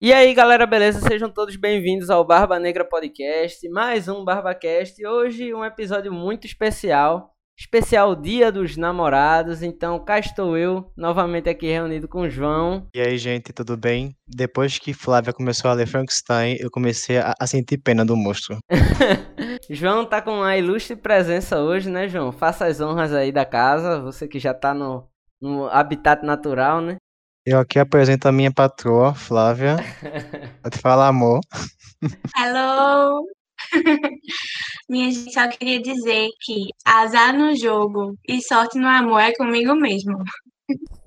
E aí, galera, beleza? Sejam todos bem-vindos ao Barba Negra Podcast, mais um BarbaCast. Hoje um episódio muito especial, especial Dia dos Namorados. Então, cá estou eu, novamente aqui reunido com o João. E aí, gente, tudo bem? Depois que Flávia começou a ler Frankenstein, eu comecei a, a sentir pena do monstro. João tá com uma ilustre presença hoje, né, João? Faça as honras aí da casa, você que já tá no, no habitat natural, né? Eu aqui apresento a minha patroa, Flávia. Pode falar, amor. Hello! Minha gente, só queria dizer que azar no jogo e sorte no amor é comigo mesmo.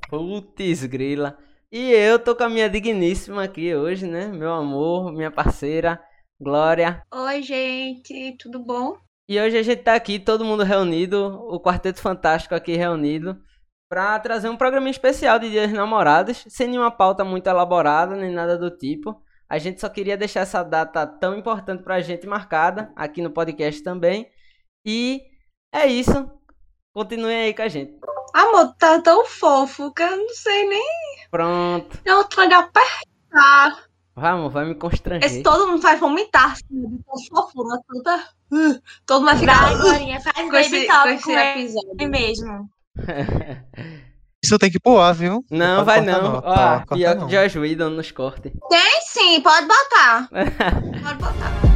Putz, grila. E eu tô com a minha digníssima aqui hoje, né? Meu amor, minha parceira, Glória. Oi, gente, tudo bom? E hoje a gente tá aqui, todo mundo reunido, o Quarteto Fantástico aqui reunido, para trazer um programa especial de Dias Namorados, sem nenhuma pauta muito elaborada, nem nada do tipo. A gente só queria deixar essa data tão importante pra gente marcada, aqui no podcast também. E é isso. Continuem aí com a gente. Amor, tá tão fofo que eu não sei nem. Pronto. Eu tô de apertar. Vamos, vai me constranger. Esse todo mundo vai vomitar. assim, de tão fofura, toda. Todo mundo vai ficar. Vai, Glorinha, faz com baby esse, com esse episódio. mesmo. Isso tem que pular, viu? Não, Pode vai cortar não. Tá, Ó, corta pior não. que Josh Whedon nos corte. Tem sim, pode botar. Pode botar.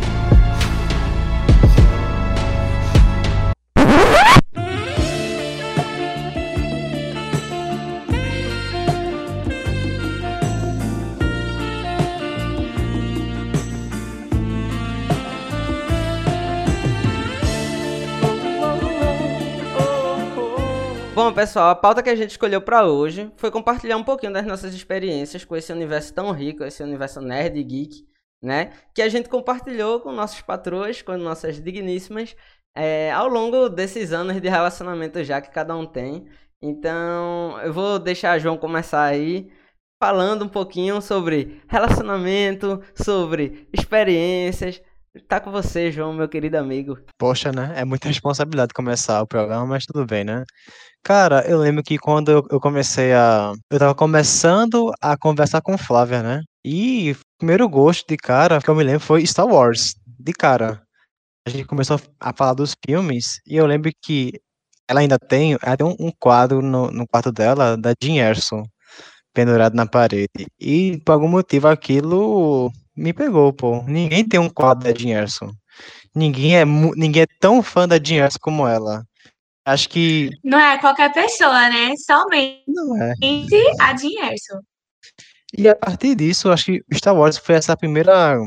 Bom, pessoal, a pauta que a gente escolheu pra hoje foi compartilhar um pouquinho das nossas experiências com esse universo tão rico, esse universo nerd e geek, né? Que a gente compartilhou com nossos patroas, com nossas digníssimas, é, ao longo desses anos de relacionamento já que cada um tem. Então, eu vou deixar João começar aí falando um pouquinho sobre relacionamento, sobre experiências. Tá com você, João, meu querido amigo. Poxa, né? É muita responsabilidade começar o programa, mas tudo bem, né? Cara, eu lembro que quando eu, comecei a. Eu tava começando a conversar com Flávia, né? E o primeiro gosto de cara que eu me lembro foi Star Wars. De cara. A gente começou a falar dos filmes e eu lembro que ela ainda tem, ela tem um, quadro no, no quarto dela da Jean Erso pendurado na parede. E por algum motivo aquilo me pegou, pô. Ninguém tem um quadro da Jean Erso. Ninguém é, ninguém é tão fã da Jean Erso como ela. Acho que Não é qualquer pessoa, né? Somente não é. a Jean Erso. E a partir disso, acho que Star Wars foi essa primeira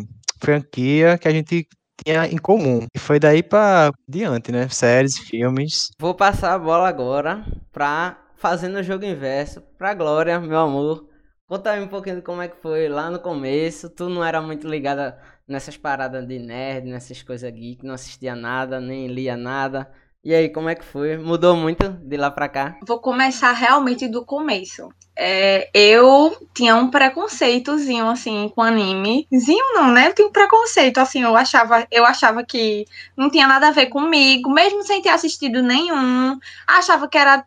franquia que a gente tinha em comum. E foi daí pra diante, né? Séries, filmes. Vou passar a bola agora pra fazendo o jogo inverso pra Glória, meu amor. Conta aí um pouquinho de como é que foi lá no começo. Tu não era muito ligada nessas paradas de nerd, nessas coisas geek, não assistia nada, nem lia nada. E aí, como é que foi? Mudou muito de lá pra cá? Vou começar realmente do começo. É, eu tinha um preconceitozinho, assim, com anime. Zinho não, né? Eu tinha um preconceito, assim, eu achava, eu achava que não tinha nada a ver comigo, mesmo sem ter assistido nenhum. Achava que era,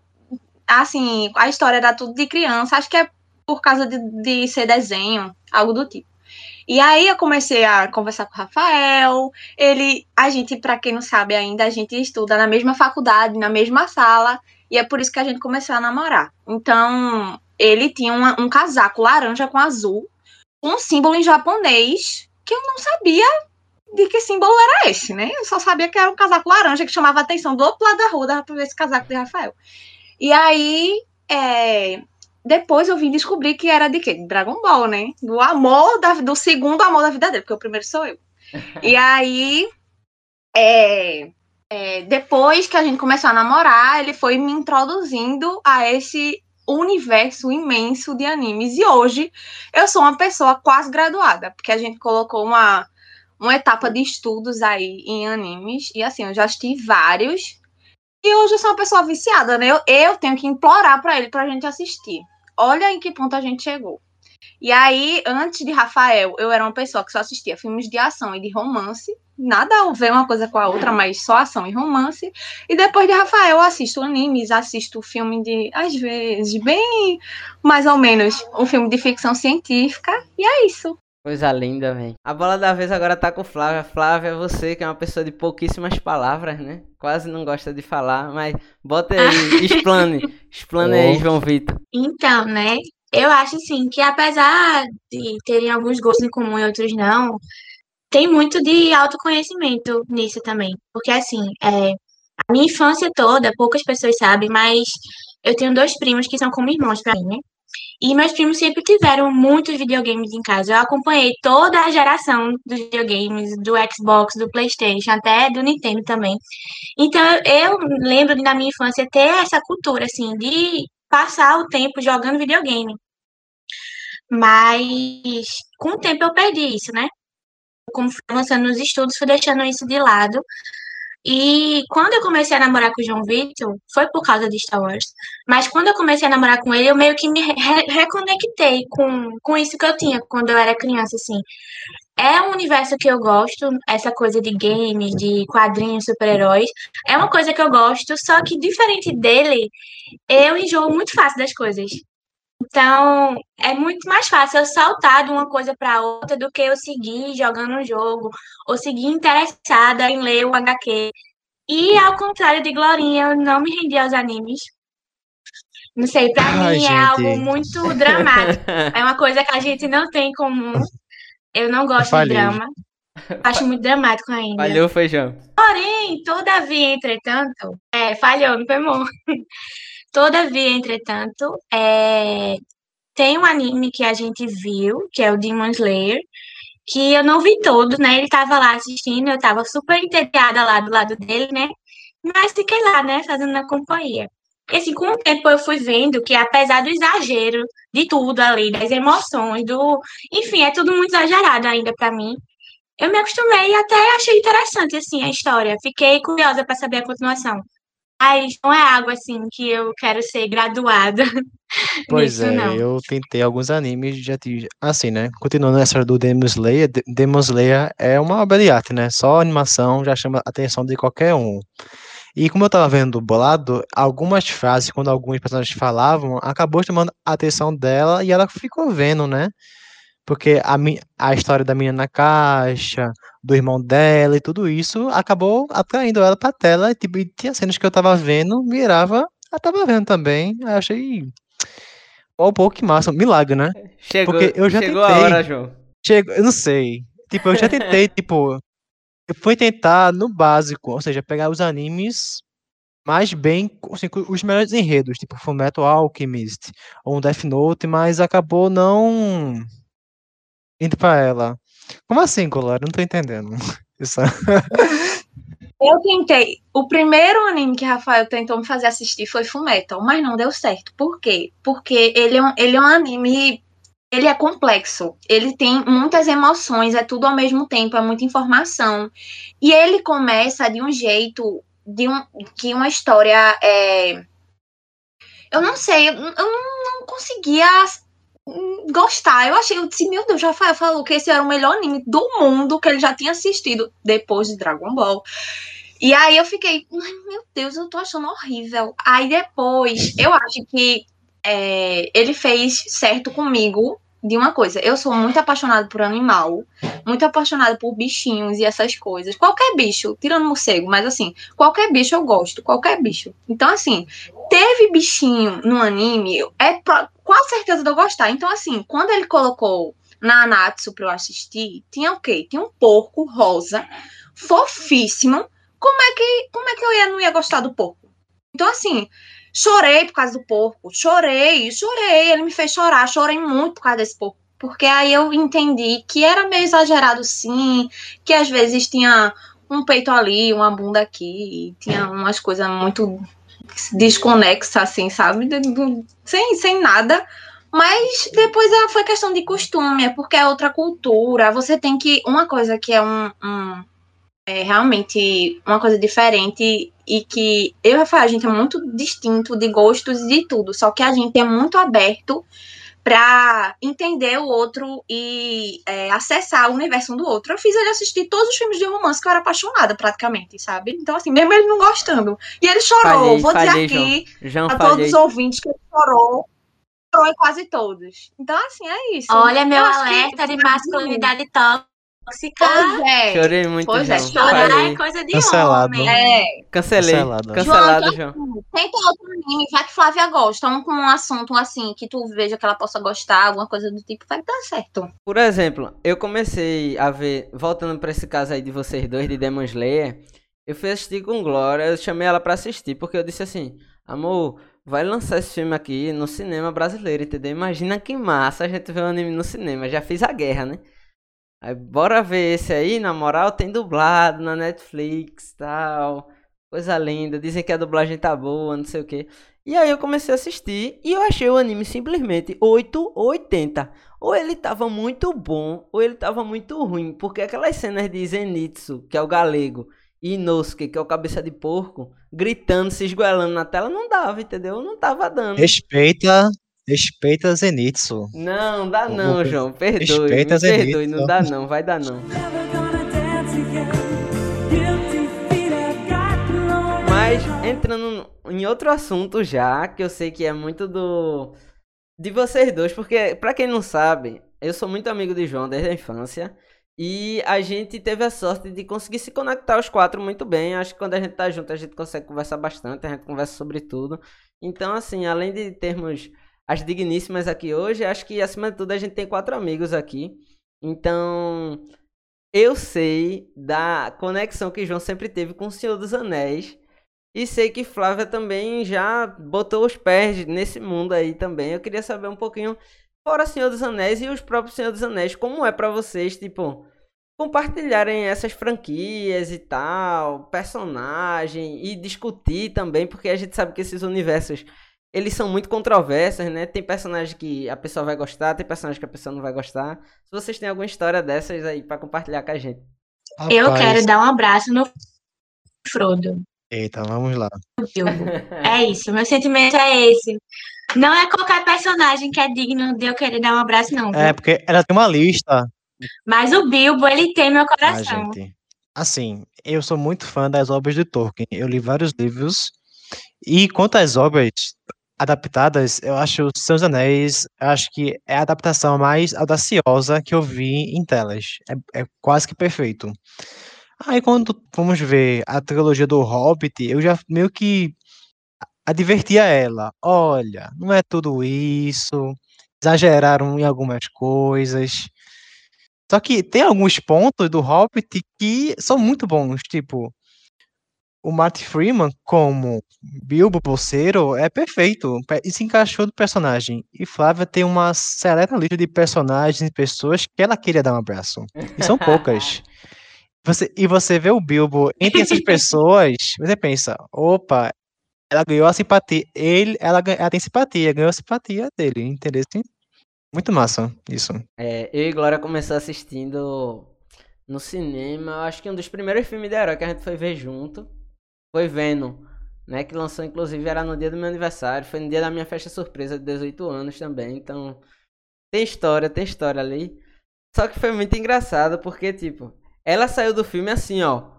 assim, a história era tudo de criança. Acho que é por causa de, de ser desenho, algo do tipo. E aí eu comecei a conversar com o Rafael. Ele, a gente, para quem não sabe ainda, a gente estuda na mesma faculdade, na mesma sala. E é por isso que a gente começou a namorar. Então, ele tinha uma- um casaco laranja com azul, um símbolo em japonês, que eu não sabia de que símbolo era esse, né? Eu só sabia que era um casaco laranja que chamava a atenção do outro lado da rua, dava pra ver esse casaco de Rafael. E aí, é, depois eu vim descobrir que era de quê? De Dragon Ball, né? Do amor, da- do segundo amor da vida dele, porque o primeiro sou eu. E aí, é, é, depois que a gente começou a namorar, ele foi me introduzindo a esse universo imenso de animes. E hoje eu sou uma pessoa quase graduada, porque a gente colocou uma, uma etapa de estudos aí em animes. E assim, eu já assisti vários. E hoje eu sou uma pessoa viciada, né? Eu, eu tenho que implorar pra ele pra gente assistir. Olha em que ponto a gente chegou. E aí, antes de Rafael, eu era uma pessoa que só assistia filmes de ação e de romance. Nada a ver uma coisa com a outra, mas só ação e romance. E depois de Rafael, eu assisto animes, assisto filme de, às vezes, bem mais ou menos, um filme de ficção científica. E é isso. Coisa linda, velho. A bola da vez agora tá com Flávia. Flávia, você que é uma pessoa de pouquíssimas palavras, né? Quase não gosta de falar, mas bota aí, explane. Explane aí, João Vitor. Então, né? Eu acho assim que apesar de terem alguns gostos em comum e outros não, tem muito de autoconhecimento nisso também. Porque assim, é, a minha infância toda, poucas pessoas sabem, mas eu tenho dois primos que são como irmãos pra mim, né? E meus primos sempre tiveram muitos videogames em casa. Eu acompanhei toda a geração dos videogames, do Xbox, do PlayStation, até do Nintendo também. Então eu lembro de na minha infância ter essa cultura assim de passar o tempo jogando videogame. Mas com o tempo eu perdi isso, né? Como fui avançando nos estudos, fui deixando isso de lado. E quando eu comecei a namorar com o João Vitor, foi por causa de Star Wars. Mas quando eu comecei a namorar com ele, eu meio que me re reconectei com, com isso que eu tinha quando eu era criança, assim. É um universo que eu gosto, essa coisa de games, de quadrinhos, super-heróis. É uma coisa que eu gosto, só que diferente dele, eu enjoo muito fácil das coisas. Então, é muito mais fácil eu saltar de uma coisa para outra do que eu seguir jogando um jogo ou seguir interessada em ler o HQ. E ao contrário de Glorinha, eu não me rendi aos animes. Não sei, Ai, mim é gente. é algo muito dramático. é uma coisa que a gente não tem em comum. Eu não gosto de drama. Acho muito dramático ainda. Falhou, feijão. Porém, todavia, entretanto, é, falhou, não foi bom. Todavia, entretanto, é, tem um anime que a gente viu, que é o Demon Slayer, que eu não vi todo, né? Ele tava lá assistindo, eu tava super entediada lá do lado dele, né? Mas fiquei lá, né, fazendo a companhia. E assim, com o tempo eu fui vendo que apesar do exagero de tudo ali, das emoções, do, enfim, é tudo muito exagerado ainda para mim. Eu me acostumei e até achei interessante assim a história. Fiquei curiosa para saber a continuação. Mas não é algo assim que eu quero ser graduada. Pois nisso, é, não. eu tentei alguns animes já tive. Assim, né? Continuando essa do Demon Slayer, Demon Slayer é uma obra de arte, né? Só animação já chama a atenção de qualquer um. E como eu tava vendo dublado, algumas frases, quando alguns personagens falavam, acabou chamando a atenção dela e ela ficou vendo, né? Porque a, a história da menina na caixa, do irmão dela e tudo isso acabou atraindo ela pra tela. E, tipo, e tinha cenas que eu tava vendo, mirava, ela tava vendo também. Aí eu achei. Ó, pô, que massa, um milagre, né? Chegou, Porque eu já chegou tentei, a hora, João. Chego, eu não sei. Tipo, eu já tentei, tipo. Eu fui tentar no básico, ou seja, pegar os animes mais bem, assim, os melhores enredos, tipo Fullmetal Alchemist ou um Death Note, mas acabou não indo pra ela. Como assim, Color? Não tô entendendo. Isso. Eu tentei. O primeiro anime que Rafael tentou me fazer assistir foi Fullmetal, mas não deu certo. Por quê? Porque ele é um, ele é um anime. Ele é complexo. Ele tem muitas emoções, é tudo ao mesmo tempo, é muita informação. E ele começa de um jeito de um, que uma história é. Eu não sei, eu não, não conseguia gostar. Eu achei, eu disse, meu Deus, Rafael falou que esse era o melhor anime do mundo que ele já tinha assistido depois de Dragon Ball. E aí eu fiquei, meu Deus, eu tô achando horrível. Aí depois, eu acho que é, ele fez certo comigo de uma coisa. Eu sou muito apaixonada por animal, muito apaixonada por bichinhos e essas coisas. Qualquer bicho, tirando morcego, mas assim, qualquer bicho eu gosto, qualquer bicho. Então, assim, teve bichinho no anime, é pra, com certeza de eu gostar. Então, assim, quando ele colocou na Anatsu pra eu assistir, tinha o quê? Tinha um porco rosa, fofíssimo. Como é que, como é que eu ia, não ia gostar do porco? Então, assim, chorei por causa do porco. Chorei, chorei. Ele me fez chorar. Chorei muito por causa desse porco. Porque aí eu entendi que era meio exagerado, sim. Que às vezes tinha um peito ali, uma bunda aqui. Tinha umas coisas muito desconexa, assim, sabe? Sem, sem nada. Mas depois foi questão de costume, é porque é outra cultura. Você tem que. Uma coisa que é um. um é realmente uma coisa diferente e que eu e a gente é muito distinto de gostos e de tudo. Só que a gente é muito aberto para entender o outro e é, acessar o universo um do outro. Eu fiz ele assistir todos os filmes de romance que eu era apaixonada, praticamente, sabe? Então, assim, mesmo ele não gostando. E ele chorou, falhei, vou falhei, dizer aqui João. João, a todos os ouvintes que ele chorou. chorou em quase todos. Então, assim, é isso. Olha, meu Eu acho que- alerta de masculinidade tóxica. Pois é. Chorei muito, Pois é. Chorar é coisa de Cancelado. homem. É. Cancelei. Cancelado. Cancelado, João, João. Tenta outro anime, já que Flávia gosta, um com um assunto assim, que tu veja que ela possa gostar, alguma coisa do tipo, vai dar certo. Por exemplo, eu comecei a ver, voltando pra esse caso aí de vocês dois, de Demon Slayer, eu fui assistir com Glória, eu chamei ela pra assistir, porque eu disse assim, amor, vai lançar esse filme aqui no cinema brasileiro, entendeu? Imagina que massa a gente ver um anime no cinema, já fiz a guerra, né? Aí, bora ver esse aí, na moral, tem dublado na Netflix, tal, coisa linda, dizem que a dublagem tá boa, não sei o que. E aí eu comecei a assistir e eu achei o anime simplesmente 8 ou 80. Ou ele tava muito bom, ou ele tava muito ruim. Porque aquelas cenas de Zenitsu, que é o galego, e Inosuke, que é o cabeça de porco, gritando, se esgoelando na tela, não dava, entendeu? Não tava dando. Respeita, respeita Zenitsu. Não, dá não, João. Perdoe, respeita me Zenitsu. perdoe. Não dá não, vai dar não. Mas entrando em outro assunto já, que eu sei que é muito do de vocês dois, porque pra quem não sabe, eu sou muito amigo de João desde a infância e a gente teve a sorte de conseguir se conectar os quatro muito bem. Acho que quando a gente tá junto a gente consegue conversar bastante, a gente conversa sobre tudo. Então, assim, além de termos as digníssimas aqui hoje, acho que acima de tudo a gente tem quatro amigos aqui. Então, eu sei da conexão que João sempre teve com o Senhor dos Anéis. E sei que Flávia também já botou os pés nesse mundo aí também. Eu queria saber um pouquinho, fora Senhor dos Anéis e os próprios Senhor dos Anéis, como é pra vocês, tipo, compartilharem essas franquias e tal, personagem e discutir também, porque a gente sabe que esses universos eles são muito controversos, né? Tem personagem que a pessoa vai gostar, tem personagem que a pessoa não vai gostar. Se vocês têm alguma história dessas aí pra compartilhar com a gente. Eu Rapaz, quero dar um abraço no Frodo. Eita, vamos lá. É isso, meu sentimento é esse. Não é qualquer personagem que é digno de eu querer dar um abraço, não. viu? É, porque ela tem uma lista. Mas o Bilbo, ele tem meu Ah, coração. gente. Assim, eu sou muito fã das obras de Tolkien. Eu li vários livros. E quanto às obras adaptadas, eu acho o Senhor dos Anéis, eu acho que é a adaptação mais audaciosa que eu vi em telas. É, é quase que perfeito. Aí quando fomos ver a trilogia do Hobbit, eu já meio que advertia ela. Olha, não é tudo isso. Exageraram em algumas coisas. Só que tem alguns pontos do Hobbit que são muito bons, tipo o Martin Freeman como Bilbo Bolseiro é perfeito pe- e se encaixou do personagem. E Flávia tem uma seleta lista de personagens e pessoas que ela queria dar um abraço. E são poucas. Você, e você vê o Bilbo entre essas pessoas, você pensa, opa, ela ganhou a simpatia, ele, ela, ela tem simpatia, ganhou a simpatia dele, entendeu? Muito massa isso. É, eu e Glória começou assistindo no cinema. Acho que um dos primeiros filmes de herói que a gente foi ver junto foi Venom, né? Que lançou, inclusive, era no dia do meu aniversário. Foi no dia da minha festa surpresa de 18 anos também. Então, tem história, tem história ali. Só que foi muito engraçado porque, tipo, ela saiu do filme assim, ó.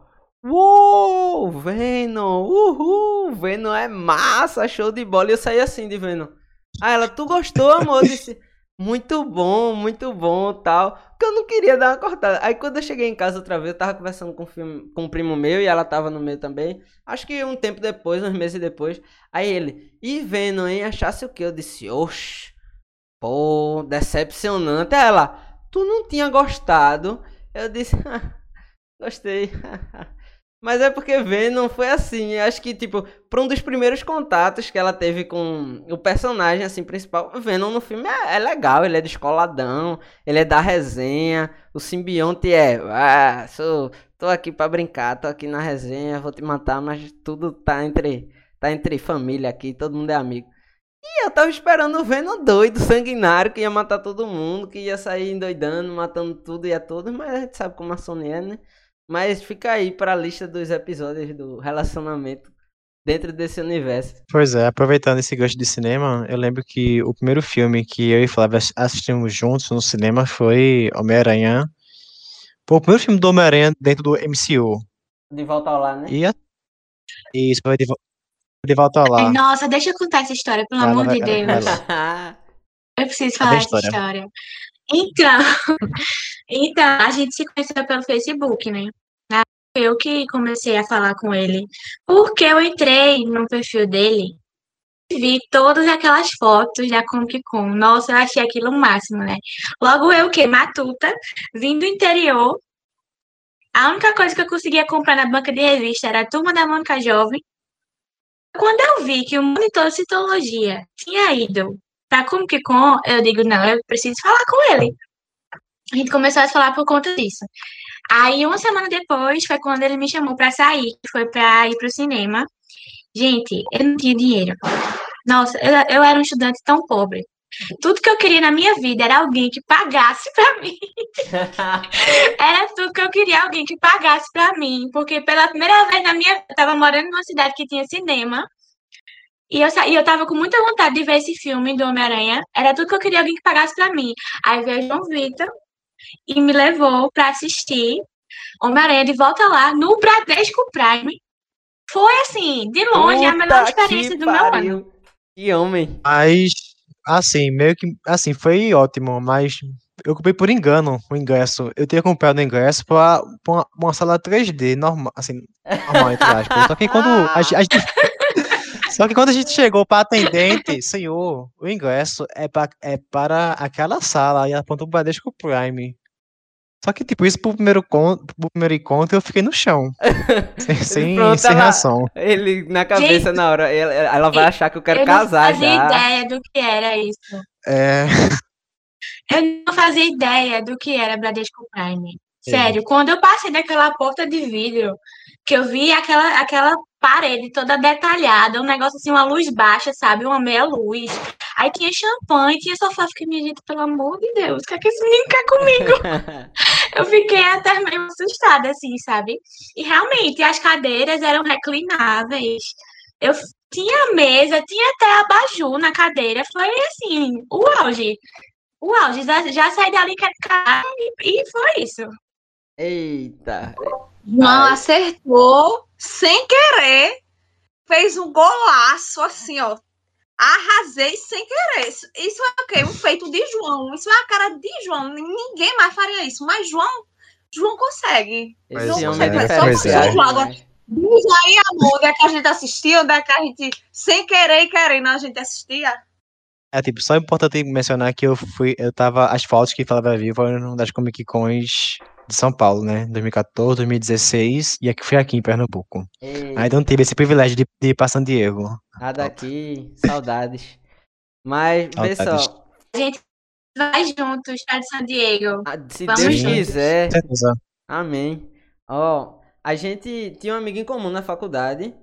Uou, Venom, uhul, Venom é massa, show de bola. E eu saí assim de Venom. Ah, ela, tu gostou, amor? Eu disse, muito bom, muito bom, tal. Porque eu não queria dar uma cortada. Aí quando eu cheguei em casa outra vez, eu tava conversando com, o filme- com um primo meu e ela tava no meio também. Acho que um tempo depois, uns meses depois. Aí ele, e Venom, hein? Achasse o quê? Eu disse, oxe, pô, decepcionante. Ela, tu não tinha gostado? Eu disse, gostei. Mas é porque Venom foi assim, eu acho que, tipo, pra um dos primeiros contatos que ela teve com o personagem, assim, principal, Venom no filme é, é legal, ele é descoladão, ele é da resenha, o simbionte é, ah, sou, tô aqui pra brincar, tô aqui na resenha, vou te matar, mas tudo tá entre, tá entre família aqui, todo mundo é amigo. E eu tava esperando o Venom doido, sanguinário, que ia matar todo mundo, que ia sair endoidando, matando tudo e a todos, mas a gente sabe como a Sony é, né? Mas fica aí para a lista dos episódios do relacionamento dentro desse universo. Pois é, aproveitando esse gancho de cinema, eu lembro que o primeiro filme que eu e Flávia ass- assistimos juntos no cinema foi Homem-Aranha. Foi o primeiro filme do Homem-Aranha dentro do MCU. De volta ao lar, né? E a... Isso, foi de, vo- de volta ao lar. Nossa, deixa eu contar essa história, pelo lá, amor vai- de Deus. Eu preciso falar essa história. história. Então, então, a gente se conheceu pelo Facebook, né? Eu que comecei a falar com ele. Porque eu entrei no perfil dele e vi todas aquelas fotos da Comic Con. Nossa, eu achei aquilo o máximo, né? Logo eu que, matuta, vim do interior. A única coisa que eu conseguia comprar na banca de revista era a Turma da Mônica Jovem. Quando eu vi que o monitor de citologia tinha ido pra Comic Con, eu digo, não, eu preciso falar com ele. A gente começou a falar por conta disso. Aí, uma semana depois, foi quando ele me chamou pra sair, que foi pra ir pro cinema. Gente, eu não tinha dinheiro. Nossa, eu, eu era um estudante tão pobre. Tudo que eu queria na minha vida era alguém que pagasse pra mim. Era tudo que eu queria, alguém que pagasse pra mim. Porque pela primeira vez na minha vida, eu tava morando numa cidade que tinha cinema. E eu, e eu tava com muita vontade de ver esse filme do Homem-Aranha. Era tudo que eu queria, alguém que pagasse pra mim. Aí veio o João Vitor e me levou pra assistir Homem-Aranha de volta lá no Bradesco Prime. Foi assim, de longe, a melhor Puta experiência do meu ano. pariu. Que homem. Mas, assim, meio que. Assim, foi ótimo, mas eu comprei por engano o ingresso. Eu tinha comprado o ingresso pra, pra uma, uma sala 3D, normal, assim, normal, entre aspas. Só que quando a, a gente. Só que quando a gente chegou para atendente, senhor, o ingresso é, pra, é para aquela sala e apontou o Bradesco Prime. Só que, tipo, isso pro primeiro, con pro primeiro encontro eu fiquei no chão. Sem, sem, Pronto, sem ela- reação. Ele na cabeça Gente, na hora, ela, ela vai achar que eu quero eu não casar fazia já. ideia do que era isso. É, Eu não fazia ideia do que era Bradesco Prime. É. Sério, quando eu passei daquela porta de vidro, que eu vi aquela, aquela parede toda detalhada, um negócio assim, uma luz baixa, sabe? Uma meia luz. Aí tinha champanhe, tinha sofá. Fiquei, minha gente, pelo amor de Deus, o que é que esse menino quer comigo? Eu fiquei até meio assustada, assim, sabe? E realmente, as cadeiras eram reclináveis. Eu tinha mesa, tinha até abajur na cadeira. Foi assim, o auge. O auge. Já, já saí dali e, e foi isso. Eita. João Ai. acertou sem querer. Fez um golaço assim, ó. Arrasei sem querer. Isso, isso é o quê? Um feito de João. Isso é a cara de João. Ninguém mais faria isso. Mas João, João consegue. Pois homem é é, diferenciado. pois é. demais. Diz aí, amor, onde é que a gente assistia, onde é que a gente, sem querer e querendo, a gente assistia. É, tipo, só é importante mencionar que eu fui, eu tava, as fotos que Flávia viu foram das Comic Cons de São Paulo, né, 2014, 2016, e aqui foi aqui em Pernambuco. Aí não tive esse privilégio de, de ir pra San Diego. A daqui, saudades. Mas, Saudades. só, A gente vai juntos para San Diego. a- se Vamos Deus juntos. quiser, amém. Ó, a gente tinha um amigo em comum na faculdade,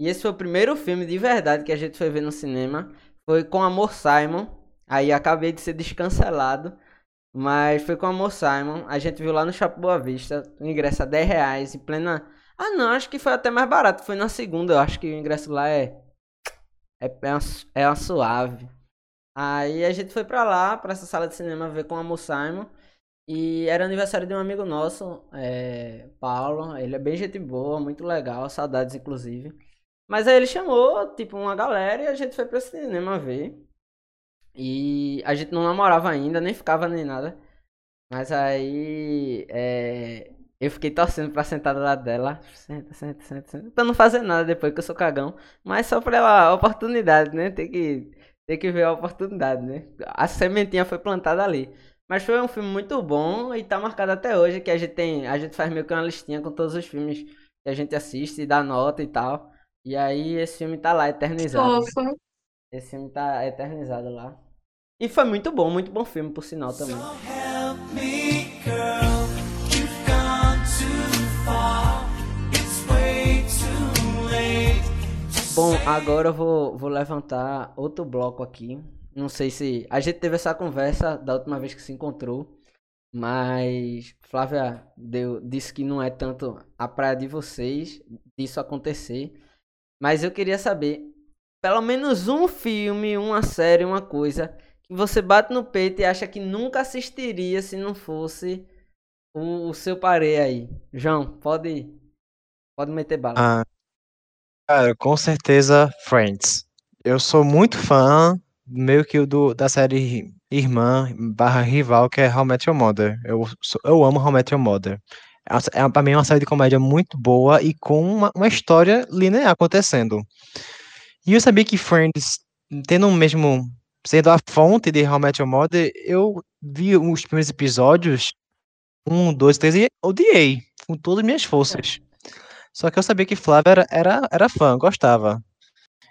e esse foi o primeiro filme de verdade que a gente foi ver no cinema. Foi com Amor Simon. Aí acabei de ser descancelado. Mas foi com Amor Simon. A gente viu lá no Shopping Boa Vista. O ingresso a 10 reais em plena. Ah, não, acho que foi até mais barato. Foi na segunda. Eu acho que o ingresso lá é. É, é, uma, é uma suave. Aí a gente foi pra lá, pra essa sala de cinema, ver com Amor Simon. E era aniversário de um amigo nosso, é, Paulo. Ele é bem gente boa, muito legal. Saudades, inclusive. Mas aí ele chamou, tipo, uma galera e a gente foi pro cinema ver. E a gente não namorava ainda, nem ficava nem nada. Mas aí é, eu fiquei torcendo pra sentar do lado dela. Senta, senta, senta, senta. Pra não fazer nada depois que eu sou cagão. Mas só pela oportunidade, né? Tem que, tem que ver a oportunidade, né? A sementinha foi plantada ali. Mas foi um filme muito bom e tá marcado até hoje. Que a gente tem. A gente faz meio que uma listinha com todos os filmes que a gente assiste e dá nota e tal. E aí esse filme tá lá, eternizado. Fofo. Esse filme tá eternizado lá. E foi muito bom, muito bom filme, por sinal também. Bom, agora eu vou, vou levantar outro bloco aqui. Não sei se. A gente teve essa conversa da última vez que se encontrou. Mas Flávia deu, disse que não é tanto a praia de vocês disso acontecer. Mas eu queria saber, pelo menos um filme, uma série, uma coisa que você bate no peito e acha que nunca assistiria se não fosse o, o seu parei aí. João, pode, pode meter bala. Ah, cara, com certeza Friends. Eu sou muito fã meio que do, da série irmã barra rival, que é How I Met Your Mother. Eu, eu amo How I Met Your Mother. É, é, pra mim é uma série de comédia muito boa e com uma, uma história linear acontecendo. E eu sabia que Friends, tendo o mesmo, sendo a fonte de How I Met Your Mother, eu vi os primeiros episódios, um, dois, três, e odiei, com todas as minhas forças. Só que eu sabia que Flávia era, era, era fã, gostava.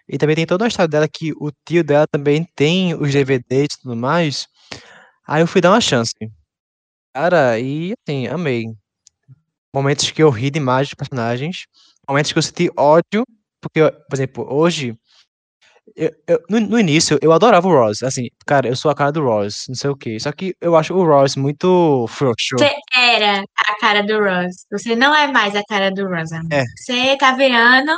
E também tem toda uma história dela que o tio dela também tem os DVDs e tudo mais. Aí eu fui dar uma chance. Cara, e assim, amei. Momentos que eu ri demais dos personagens. Momentos que eu senti ódio. Porque, por exemplo, hoje. Eu- eu- no, no início, eu adorava o Ross. Assim, cara, eu sou a cara do Ross, não sei o quê. Só que eu acho o Ross muito frouxo. Você era a cara do Ross. Você não é mais a cara do Ross, amigo. É. Você tá virando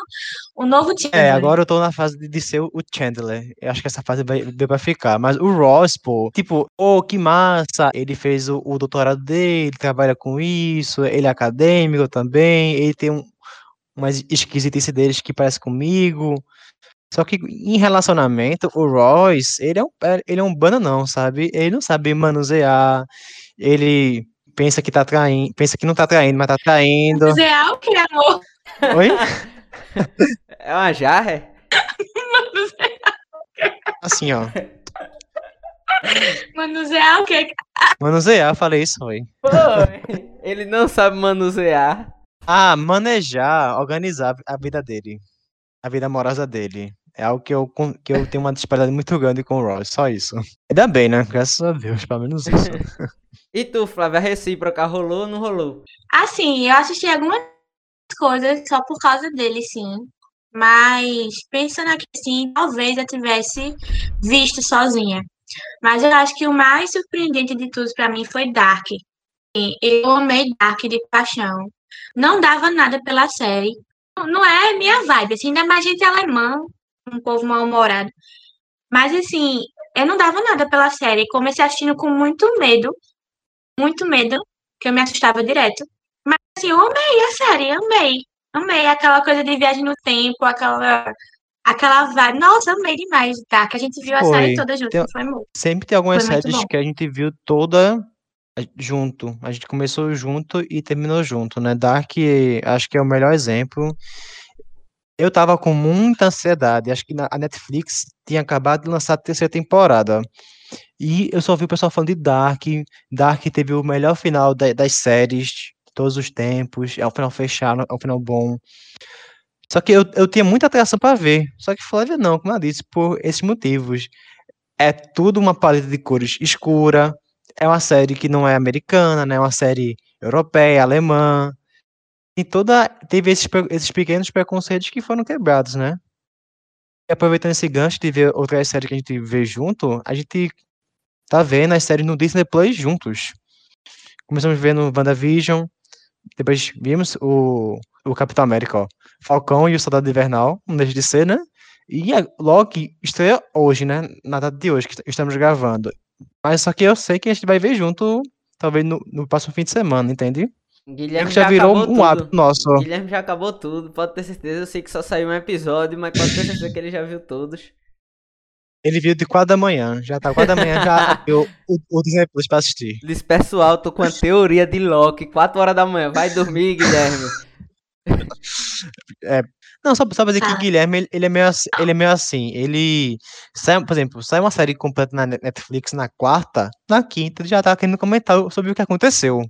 o novo Chandler. É, agora eu tô na fase de, de ser o Chandler. Eu acho que essa fase vai, deu pra ficar. Mas o Ross, pô, tipo, oh, que massa. Ele fez o, o doutorado dele, trabalha com isso, ele é acadêmico também, ele tem um, umas esquisitices deles que parece comigo. Só que em relacionamento, o Ross, ele é um, é- ele é um bananão, sabe? Ele não sabe manusear, ele pensa que tá traindo, pensa que não tá traindo, mas tá traindo. Manusear o que, amor? Oi? É uma jarra? Assim, ó. Manusear o que? Manusear, falei isso, foi. Pô, ele não sabe manusear. Ah, manejar, organizar a vida dele. A vida amorosa dele. É algo que eu, que eu tenho uma disparidade muito grande com o Ross, só isso. Ainda bem, né? Graças a Deus, pelo menos isso. E tu, Flávia, a recíproca rolou ou não rolou? Assim, eu assisti algumas coisas só por causa dele, sim. Mas pensando aqui, sim, talvez eu tivesse visto sozinha. Mas eu acho que o mais surpreendente de tudo pra mim foi Dark. Eu amei Dark de paixão. Não dava nada pela série. Não- é minha vibe, assim, ainda mais gente alemã, um povo mal-humorado. Mas assim, eu não dava nada pela série. Comecei assistindo com muito medo. Muito medo, que eu me assustava direto. Mas assim, eu amei a série, amei. Amei aquela coisa de viagem no tempo, aquela aquela vibe. Nossa, amei demais, tá? Que a gente viu a série Foi. toda junto, Tem- foi muito. Sempre tem algumas séries que a gente viu toda junto. A gente começou junto e terminou junto, né? Dark, acho que é o melhor exemplo. Eu tava com muita ansiedade. Acho que na- a Netflix tinha acabado de lançar a terceira temporada. E eu só vi o pessoal falando de Dark. Dark teve o melhor final da- das séries de todos os tempos. É um final fechado, é um final bom. Só que eu, eu tinha muita atração para ver. Só que Flávia não, como eu disse, por esses motivos. É tudo uma paleta de cores escura. É uma série que não é americana, né? É uma série europeia, alemã. E toda teve esses, esses pequenos preconceitos que foram quebrados, né? E aproveitando esse gancho de ver outras séries que a gente vê junto, a gente tá vendo as séries no Disney Plus juntos. Começamos vendo WandaVision, depois vimos o, o Capitão América, ó, Falcão e o Soldado Invernal, não deixa de ser, né? E a Loki estreia hoje, né? Na data de hoje, que estamos gravando. Mas só que eu sei que a gente vai ver junto, talvez no, no próximo fim de semana, entende? É Guilherme que já virou um tudo. hábito nosso. Guilherme já acabou tudo, pode ter certeza. Eu sei que só saiu um episódio, mas pode ter certeza que ele já viu todos. Ele viu de 4 da manhã, já tá 4 da manhã, já abriu o, Plus pra assistir. Diz pessoal, tô com a teoria de Loki, 4 horas da manhã. Vai dormir, Guilherme. Não, só, só pra dizer que o Fala. Guilherme, ele, é meio, assi- ele é meio assim, ele, sai, por exemplo, sai uma série completa na Net- Netflix na quarta, na quinta ele já tá querendo comentar sobre o que aconteceu.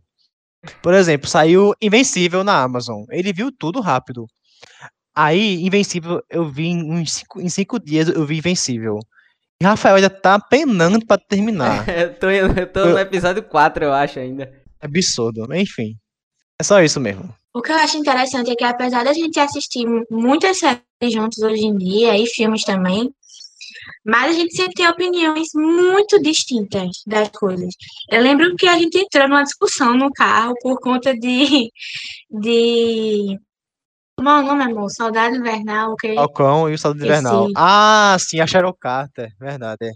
Por exemplo, saiu Invencível na Amazon, ele viu tudo rápido. Aí, Invencível, eu vi em, cinco, em cinco dias, eu vi Invencível. E Rafael ainda tá penando pra terminar. eu, tô, eu tô no episódio 4, eu acho, ainda. Absurdo, enfim. É só isso mesmo. O que eu acho interessante é que apesar da gente assistir muitas séries juntos hoje em dia e filmes também, mas a gente sempre tem opiniões muito distintas das coisas. Eu lembro que a gente entrou numa discussão no carro por conta de de como é o nome, amor? Saudade Invernal, ok? Falcão e o Esse- Invernal. Ah, sim, a Cheryl Carter, verdade. é.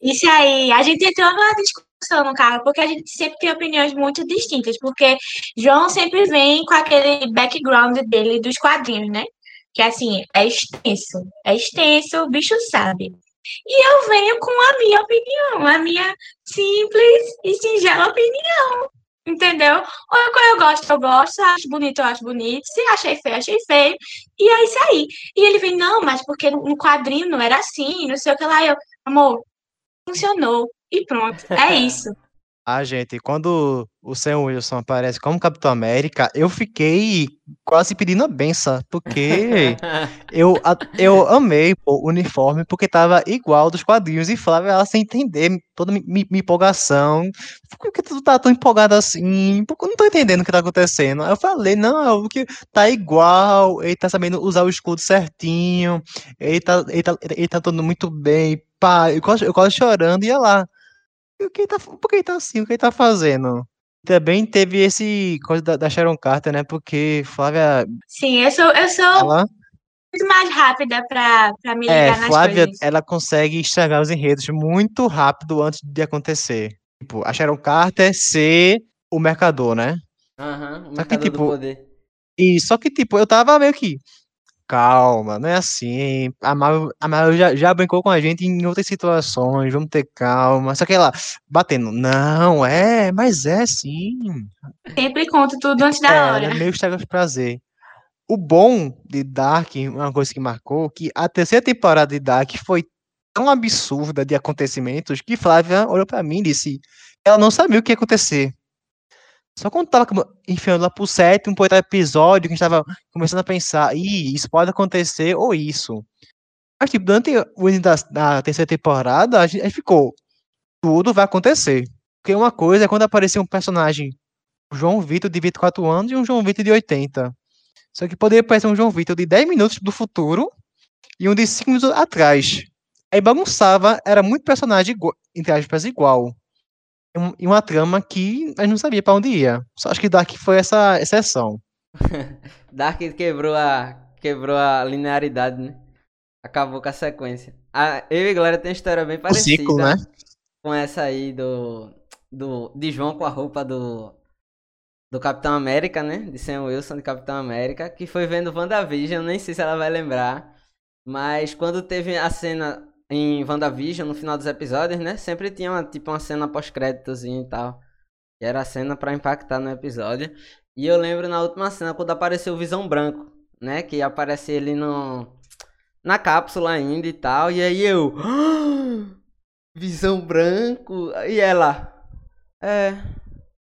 Isso aí, a gente entrou numa discussão no carro, porque a gente sempre tem opiniões muito distintas, porque João sempre vem com aquele background dele dos quadrinhos, né? Que assim, é extenso, é extenso, o bicho sabe. E eu venho com a minha opinião, a minha simples e singela opinião. Entendeu? Ou quando eu gosto, eu gosto, acho bonito, eu acho bonito, se achei feio, achei feio, e é isso aí. E ele vem, não, mas porque no quadrinho não era assim, não sei o que lá. Eu, amor, funcionou, e pronto, é isso. Ah, gente, quando o Sam Wilson aparece como Capitão América, eu fiquei quase pedindo a benção, porque eu, eu amei o uniforme, porque tava igual dos quadrinhos, e Flávia, ela sem entender toda mi- mi- minha empolgação. Por que tu tá tão empolgada assim? Porque eu não tô entendendo o que tá acontecendo. Aí eu falei, não, porque tá igual, ele tá sabendo usar o escudo certinho, ele tá, ele tá, ele tá todo muito bem, pá, eu quase, eu quase chorando, e ia lá. E o que ele tá, por que ele tá assim? O que ele tá fazendo? Também teve esse coisa da, da Sharon Carter, né? Porque Flávia, Sim, eu sou, eu sou ela, muito mais rápida pra, pra me é, ligar nas Flávia, coisas. ela consegue estragar os enredos muito rápido antes de acontecer. Tipo, a Sharon Carter ser o mercador, né? Aham, o Só que, mercador do tipo, poder. E só que, tipo, eu tava meio que. Calma, não é assim. A Marvel, a Marvel já, já brincou com a gente em outras situações, vamos ter calma. Só que ela batendo, não, é, mas é sim. Sempre conto tudo antes da É, hora. ela é meio estraga de prazer. O bom de Dark, uma coisa que marcou, que a terceira temporada de Dark foi tão absurda de acontecimentos que Flávia olhou pra mim e disse ela não sabia o que ia acontecer. Só quando tava enfiando lá pro sétimo, pro episódio, que a gente tava começando a pensar, ih, isso pode acontecer ou isso. Mas, tipo, durante o início da, da terceira temporada, a gente, a gente ficou, tudo vai acontecer. Porque uma coisa é quando aparecer um personagem, o João Vitor de 24 anos e um João Vitor de 80. Só que poderia aparecer um João Vitor de 10 minutos do futuro e um de 5 minutos atrás. Aí bagunçava, era muito personagem, entre aspas, igual. E um- E uma trama que a gente não sabia pra onde ia. Só acho que Dark foi essa exceção. Dark quebrou a, quebrou a linearidade, né? Acabou com a sequência. A, eu e Glória tem uma história bem O parecida ciclo, né? com essa aí do, do. De João com a roupa do. Do Capitão América, né? De Sam Wilson de Capitão América. Que foi vendo WandaVision, nem sei se ela vai lembrar. Mas quando teve a cena em WandaVision, no final dos episódios, né? Sempre tinha uma, tipo uma cena pós-créditozinha e tal. Que era a cena pra impactar no episódio. E eu lembro na última cena quando apareceu o Visão Branco, né? Que aparece ele no. Na cápsula ainda e tal. E aí eu. Visão Branco. E ela. É.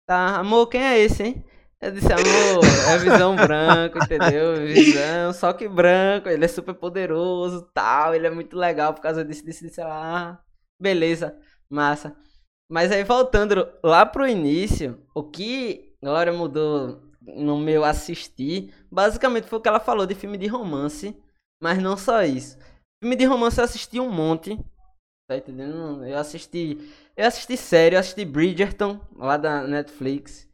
Tá, amor, quem é esse, hein? Eu disse, amor, é Visão Branco, entendeu? Visão, só que branco, ele é super poderoso tal, ele é muito legal por causa disso, disso, disso, lá. Beleza, massa. Mas aí voltando lá pro início, o que Glória mudou no meu assistir, basicamente foi o que ela falou de filme de romance, mas não só isso. Filme de romance eu assisti um monte, tá entendendo? Eu assisti, eu assisti série, eu assisti Bridgerton, lá da Netflix.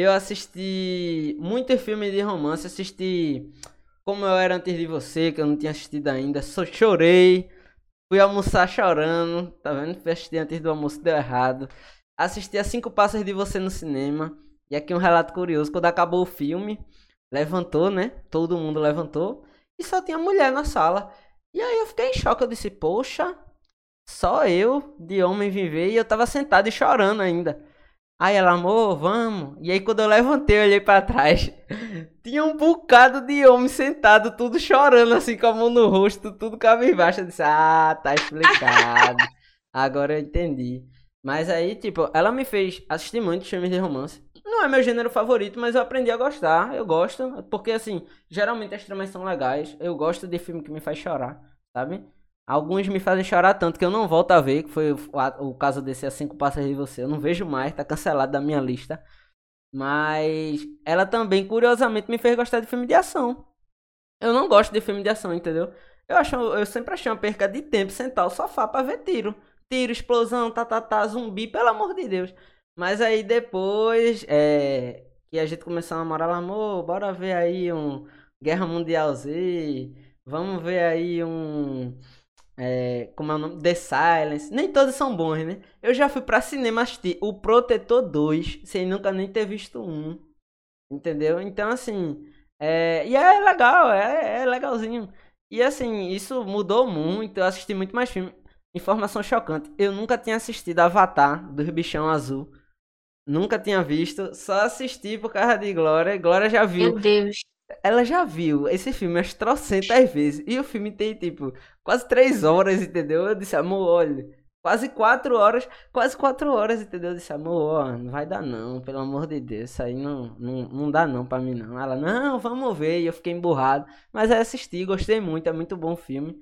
Eu assisti muito filme de romance, assisti Como Eu Era Antes de Você, que eu não tinha assistido ainda, só chorei. Fui almoçar chorando, tá vendo? Fui assistir antes do almoço, deu errado. Assisti a Cinco Passos de Você no cinema. E aqui um relato curioso, quando acabou o filme, levantou, né? Todo mundo levantou. E só tinha mulher na sala. E aí eu fiquei em choque, eu disse, poxa, só eu de homem viver. E eu tava sentado e chorando ainda. Aí ela, amor, vamos. E aí quando eu levantei, eu olhei pra trás. Tinha um bocado de homem sentado, tudo chorando, assim, com a mão no rosto, tudo cabisbaixo. Eu disse, ah, tá explicado. Agora eu entendi. Mas aí, tipo, ela me fez assistir muitos filmes de romance. Não é meu gênero favorito, mas eu aprendi a gostar. Eu gosto, porque assim, geralmente as tramas são legais. Eu gosto de filme que me faz chorar, sabe? Alguns me fazem chorar tanto que eu não volto a ver, que foi o, caso desse A Cinco Passos de Você. Eu não vejo mais, tá cancelado da minha lista. Mas ela também, curiosamente, me fez gostar de filme de ação. Eu não gosto de filme de ação, entendeu? Eu, acho, eu sempre achei uma perca de tempo sentar o sofá pra ver tiro. Tiro, explosão, tá, tá, tá, zumbi, pelo amor de Deus. Mas aí depois, é, que a gente começou a namorar, ela, amor, bora ver aí um Guerra Mundial Z. Vamos ver aí um. É, como é o nome? The Silence. Nem todos são bons, né? Eu já fui pra cinema assistir o Protetor 2, sem nunca nem ter visto um. Entendeu? Então, assim. É, e é legal, é, é legalzinho. E assim, isso mudou muito. Eu assisti muito mais filme. Informação chocante. Eu nunca tinha assistido Avatar dos bichão azul. Nunca tinha visto. Só assisti por causa de Glória. Glória já viu. Meu Deus. Ela já viu esse filme umas trocentas vezes. E o filme tem, tipo, quase três horas, entendeu? Eu disse, amor, olha. Quase quatro horas. Quase quatro horas, entendeu? Eu disse, amor, ó, não vai dar não, pelo amor de Deus. Isso aí não, não, não dá não pra mim, não. Ela, não, vamos ver. E eu fiquei emburrado. Mas aí assisti, gostei muito. É muito bom o filme.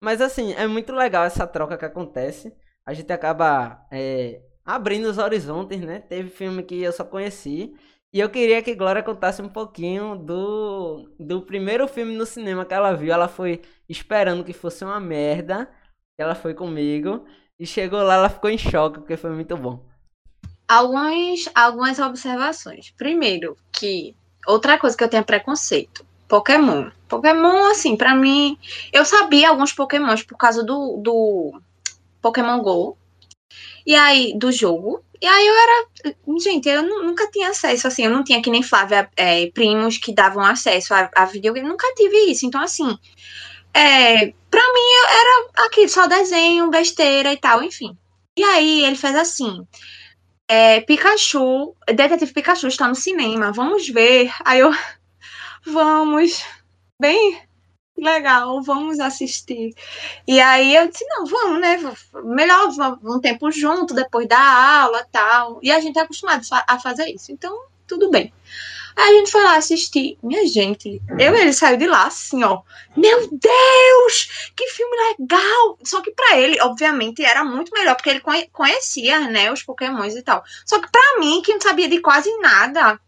Mas assim, é muito legal essa troca que acontece. A gente acaba é, abrindo os horizontes, né? Teve filme que eu só conheci. E eu queria que Glória contasse um pouquinho do, do primeiro filme no cinema que ela viu. Ela foi esperando que fosse uma merda. Ela foi comigo. E chegou lá, ela ficou em choque, porque foi muito bom. Algumas, algumas observações. Primeiro, que outra coisa que eu tenho é preconceito. Pokémon. Pokémon, assim, pra mim. Eu sabia alguns Pokémons por causa do, do Pokémon GO. E aí, do jogo. E aí eu era. Gente, eu nu- nunca tinha acesso, assim, eu não tinha que nem Flávia, é, primos que davam acesso a, a videogame. Nunca tive isso. Então, assim. É, pra mim era aqui, só desenho, besteira e tal, enfim. E aí ele fez assim. É, Pikachu, Detetive Pikachu está no cinema, vamos ver. Aí eu, vamos, bem legal, vamos assistir. E aí eu disse, não, vamos, né? Melhor um tempo junto, depois da aula tal. E a gente é acostumado a fazer isso, então tudo bem. Aí a gente foi lá assistir. Minha gente, eu ele saiu de lá assim, ó. Meu Deus, que filme legal! Só que pra ele, obviamente, era muito melhor, porque ele conhe- conhecia, né, os pokémons e tal. Só que pra mim, que não sabia de quase nada,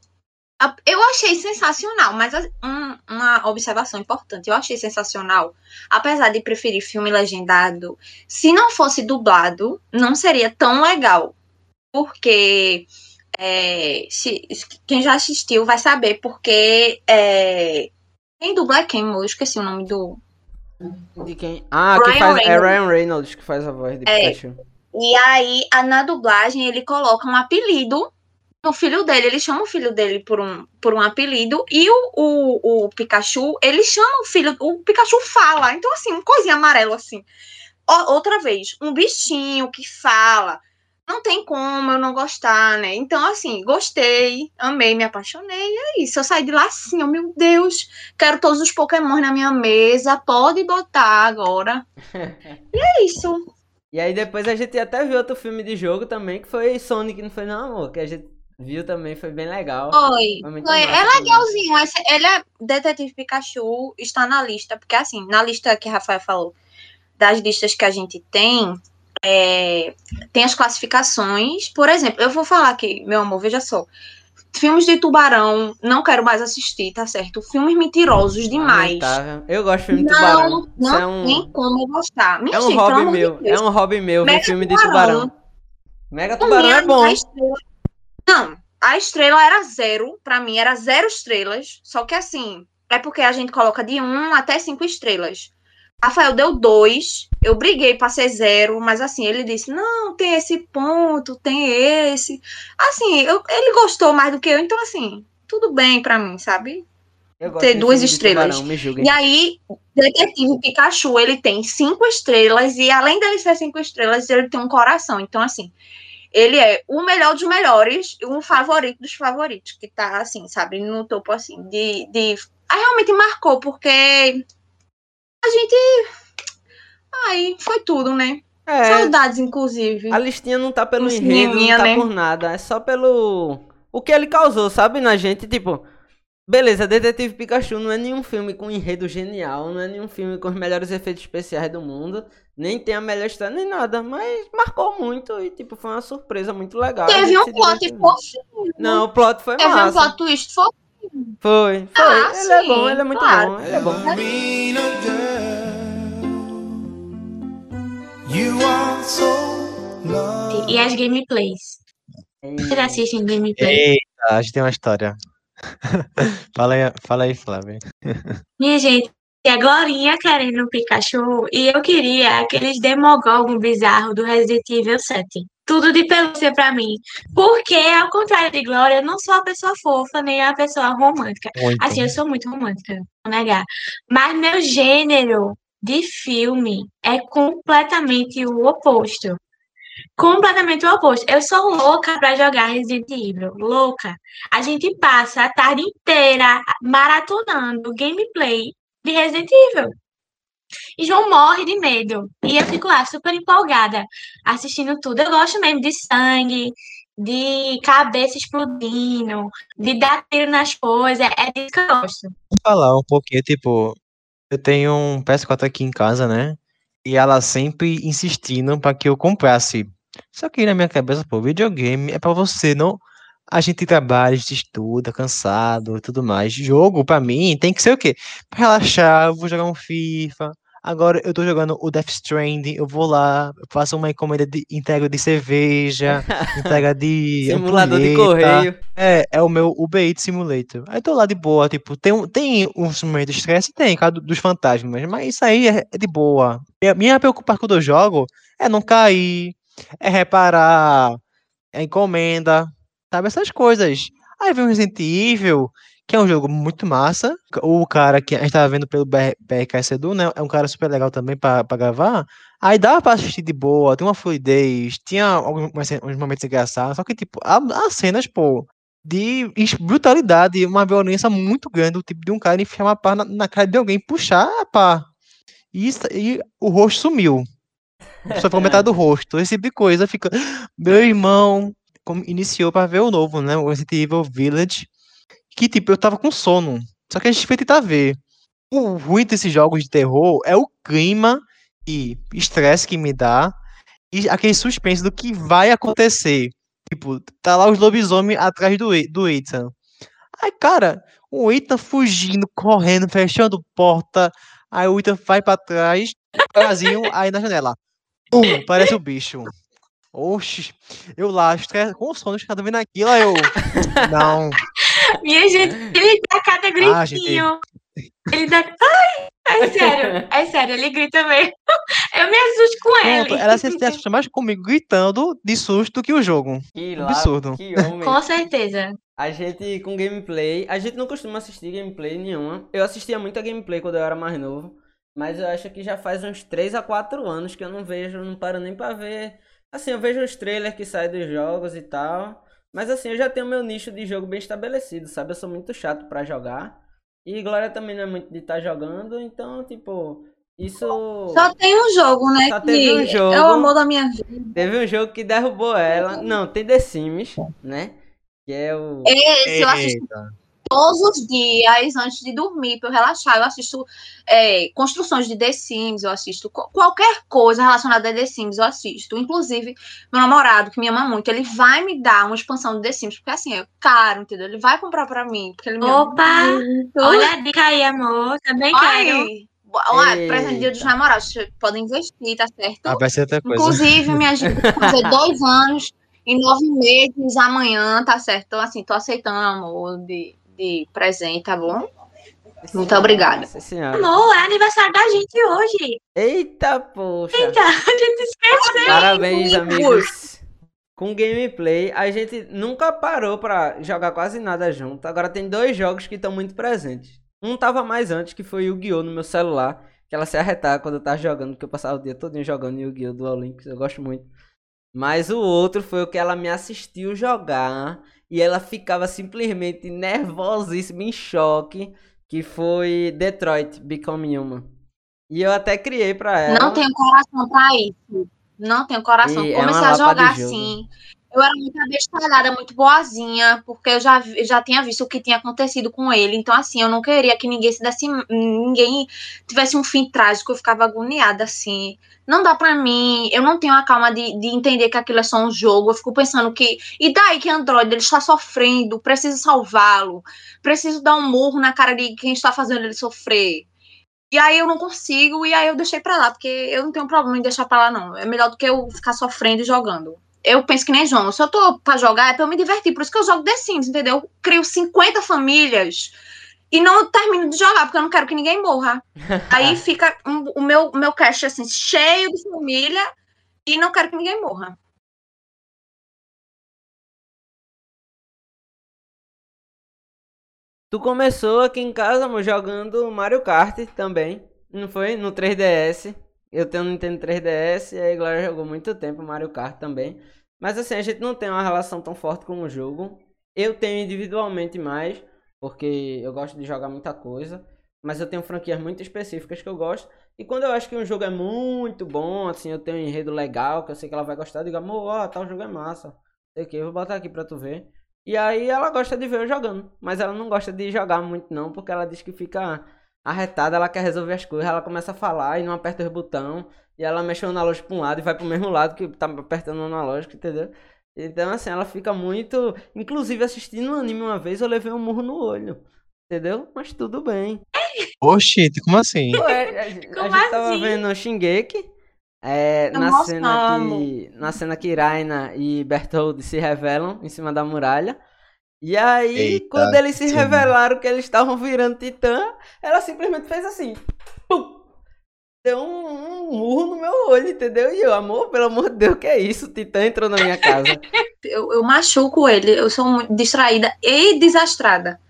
eu achei sensacional. Mas um- uma observação importante, eu achei sensacional. Apesar de preferir filme legendado, se não fosse dublado, não seria tão legal. Porque é, se- quem já assistiu vai saber, porque é, quem dubla é quem, eu esqueci o nome do, De quem? Ah, que Ryan faz, é. Ryan Reynolds que faz a voz de É. Pikachu. E aí, na dublagem, ele coloca um apelido no filho dele. Ele chama o filho dele por um, por um apelido. E o, o, o Pikachu, ele chama o filho. O Pikachu fala. Então, assim, uma coisinha amarela, assim. Ó, outra vez, um bichinho que fala. Não tem como eu não gostar, né? Então, assim, gostei, amei, me apaixonei. E é isso. Eu saí de lá assim, oh meu Deus, quero todos os Pokémon na minha mesa. Pode botar agora. E é isso. E aí depois a gente até viu outro filme de jogo também, que foi Sonic, não foi não, amor? Que a gente viu também, foi bem legal. Foi, Foi É legalzinho. esse- Ele é Detetive Pikachu, está na lista, porque assim, na lista que Rafael falou, das listas que a gente tem, é, tem as classificações. Por exemplo, eu vou falar aqui, meu amor, veja só. Filmes de tubarão, não quero mais assistir, tá certo? Filmes mentirosos demais. Lamentável. Eu gosto de filme de Não, tubarão. Não é um, tem como eu gostar. Minha é um hobby de meu. Deus. É um hobby meu ver filme de Tubarão. tubarão. Mega tubarão é bom. Não, a estrela era zero. Pra mim, era zero estrelas. Só que assim, é porque a gente coloca de um até cinco estrelas. Rafael deu dois. Eu briguei pra ser zero, mas assim, ele disse: não, tem esse ponto, tem esse. Assim, eu- ele gostou mais do que eu, então assim, tudo bem pra mim, sabe? Ter duas estrelas. tubarão. E aí, Detetive Pikachu, ele tem cinco estrelas, e além dele ser cinco estrelas, ele tem um coração. Então, assim, ele é o melhor dos melhores, e um favorito dos favoritos, que tá, assim, sabe, no topo, assim, de... de... Ah, realmente marcou, porque a gente... Ai, foi tudo, né? É, Saudades, inclusive. a listinha não tá pelo enredo, não tá né? por nada. É só pelo... O que ele causou, sabe, na gente? Tipo... Beleza, Detetive Pikachu não é nenhum filme com enredo genial, não é nenhum filme com os melhores efeitos especiais do mundo, nem tem a melhor história, nem nada, mas marcou muito e, tipo, foi uma surpresa muito legal. Teve um plot fofinho. Não, o plot foi Teve um massa. plot twist fofinho. Foi, foi. Ah, ele é sim, bom, ele é muito claro. bom, ele é bom. E as gameplays. Vocês assistem gameplay? Eita, a gente tem uma história. fala, aí, fala aí, Flávia. Minha gente, a Glorinha querendo um Pikachu e eu queria aqueles Demogorgon bizarro do Resident Evil 7. Tudo de pelúcia pra mim. Porque, ao contrário de Glória, eu não sou a pessoa fofa nem a pessoa romântica. Muito. Assim, eu sou muito romântica, não vou negar. Mas meu gênero de filme é completamente o oposto. Completamente o oposto. Eu sou louca pra jogar Resident Evil. Louca. A gente passa a tarde inteira maratonando gameplay de Resident Evil. E João morre de medo. E eu fico lá super empolgada assistindo tudo. Eu gosto mesmo de sangue, de cabeça explodindo, de dar tiro nas coisas. É disso que eu gosto. Vou falar um pouquinho, tipo, eu tenho um PS4 aqui em casa, né? E ela sempre insistindo para que eu comprasse. Só que na minha cabeça, pô, videogame é para você, não. A gente trabalha, a gente estuda, cansado e tudo mais. Jogo, pra mim, tem que ser o quê? Pra relaxar, eu vou jogar um FIFA. Agora eu tô jogando o Death Stranding, eu vou lá, eu faço uma encomenda de entrega de cerveja, entrega de Simulador de ampulheta. correio. É, é o meu Uber Eats Simulator. Aí eu tô lá de boa, tipo, tem, um- tem uns momentos de estresse, tem, cara, dos fantasmas, mas isso aí é, é de boa. Minha, minha preocupação quando eu jogo é não cair, é reparar, é encomenda, sabe, essas coisas. Aí vem o Resident Evil, que é um jogo muito massa. O cara que a gente tava vendo pelo BR BRK Edu, né, é um cara super legal também pra gravar. Aí dava pra assistir de boa, tem uma fluidez, tinha alguns uns momentos engraçados, só que, tipo, há, cenas, pô, de brutalidade, uma violência muito grande, do tipo de um cara enfiar uma pá na, na cara de alguém, puxar a pá. E, e o rosto sumiu. Só ficou metade do rosto, esse tipo de coisa. Fica, meu irmão iniciou pra ver o novo, né? O Resident Evil Village. Que, tipo, eu tava com sono. Só que a gente foi tentar ver. O ruim desses jogos de terror é o clima e estresse que me dá e aquele suspense do que vai acontecer. Tipo, tá lá os lobisomens atrás do, do Ethan. Aí, cara, o Ethan fugindo, correndo, fechando porta. Aí o Ethan vai pra trás, Brasil, aí na janela. Pum, parece o bicho. Oxi, eu lá, estre- com sono, cada vendo aquilo, aí eu. Não, Minha gente, ele dá cada Ah, gente. gritinho. Ele dá. Ai, é sério, é sério, ele grita mesmo. Eu me assusto com pronto, ele. ela se se assusta mais comigo gritando de susto do que o jogo. Que lá, Absurdo. que homem. Com certeza. A gente com gameplay, a gente não costuma assistir gameplay nenhuma. Eu assistia muita gameplay quando eu era mais novo, mas eu acho que já faz uns 3 a 4 anos que eu não vejo, não paro nem pra ver. Assim, eu vejo os trailers que saem dos jogos e tal, mas assim, eu já tenho meu nicho de jogo bem estabelecido, sabe? Eu sou muito chato pra jogar. E Glória também não é muito de estar jogando, então, tipo, isso Só tem um jogo, né? Só que teve um jogo. É o amor da minha vida. teve um jogo que derrubou ela. Não, tem The Sims, né? Que é o Esse eu assisto Eita. Todos os dias antes de dormir, pra eu relaxar. Eu assisto é, construções de The Sims, eu assisto qualquer coisa relacionada a The Sims, eu assisto. Inclusive, meu namorado, que me ama muito, ele vai me dar uma expansão do The Sims, porque assim, é caro, entendeu? Ele vai comprar pra mim, porque ele me Opa! muito. Olha a dica aí, amor. Também quero. Ai, olha, Eita. presente de dia dos namorados, vocês podem investir, tá certo? Ah, vai ser outra coisa. Inclusive, minha gente, vai fazer dois anos e nove meses amanhã, tá certo? Então, assim, tô aceitando amor de, de presente, tá bom? Muito obrigada. Nossa senhora. Amor, é aniversário da gente hoje. Eita, poxa. Eita, a gente esqueceu. Parabéns, amigos. Com gameplay, a gente nunca parou pra jogar quase nada junto. Agora tem dois jogos que estão muito presentes. Um tava mais antes, que foi Yu-Gi-Oh! no meu celular. Que ela se arretava quando eu tava jogando, porque eu passava o dia todo jogando Yu-Gi-Oh! Dual Links, eu gosto muito. Mas o outro foi o que ela me assistiu jogar. E ela ficava simplesmente nervosíssima, em choque. Que foi Detroit Become Human. E eu até criei pra ela. Não tenho coração pra isso. Não tenho coração. E é Comecei a lapa de jogar assim. Eu era muito abestalhada, muito boazinha, porque eu já, já tinha visto o que tinha acontecido com ele. Então, assim, eu não queria que ninguém se desse. ninguém tivesse um fim trágico. Eu ficava agoniada, assim. Não dá pra mim. Eu não tenho a calma de, de entender que aquilo é só um jogo. Eu fico pensando que. E daí que Android ele está sofrendo? Preciso salvá-lo. Preciso dar um murro na cara de quem está fazendo ele sofrer. E aí eu não consigo, e aí eu deixei pra lá, porque eu não tenho problema em deixar pra lá, não. É melhor do que eu ficar sofrendo e jogando. Eu penso que nem João. Se eu tô pra jogar, é pra eu me divertir. Por isso que eu jogo The Sims, entendeu? Eu crio 50 famílias e não termino de jogar, porque eu não quero que ninguém morra. Aí fica um- o meu, meu cache assim, cheio de família e não quero que ninguém morra. Tu começou aqui em casa, amor, jogando Mario Kart também, Não foi? No 3DS. Eu tenho um Nintendo 3DS e a Glória jogou muito tempo Mario Kart também. Mas assim, a gente não tem uma relação tão forte com o jogo. Eu tenho individualmente mais, porque eu gosto de jogar muita coisa. Mas eu tenho franquias muito específicas que eu gosto. E quando eu acho que um jogo é muito bom, assim, eu tenho um enredo legal, que eu sei que ela vai gostar, eu digo, amor, ó, tal jogo é massa. Sei que, eu vou botar aqui pra tu ver. E aí ela gosta de ver eu jogando. Mas ela não gosta de jogar muito não, porque ela diz que fica arretada, ela quer resolver as coisas, ela começa a falar e não aperta os botão. E ela mexe o analógico pra um lado e vai pro mesmo lado que tá apertando o analógico, entendeu? Então, assim, ela fica muito. Inclusive, assistindo um anime uma vez, eu levei um murro no olho. Entendeu? Mas tudo bem. Oxi, como assim? Pô, é, a, a gente Como tava assim? vendo Shingeki. É, na, Nossa, cena que, na cena que Raina e Berthold se revelam em cima da muralha. E aí, Eita, quando eles se sim. revelaram que eles estavam virando titã, ela simplesmente fez assim. Pum! Deu um, um murro no meu olho, entendeu? E eu, amor, pelo amor de Deus, que é isso? O titã entrou na minha casa. Eu, eu machuco ele, eu sou muito distraída e desastrada.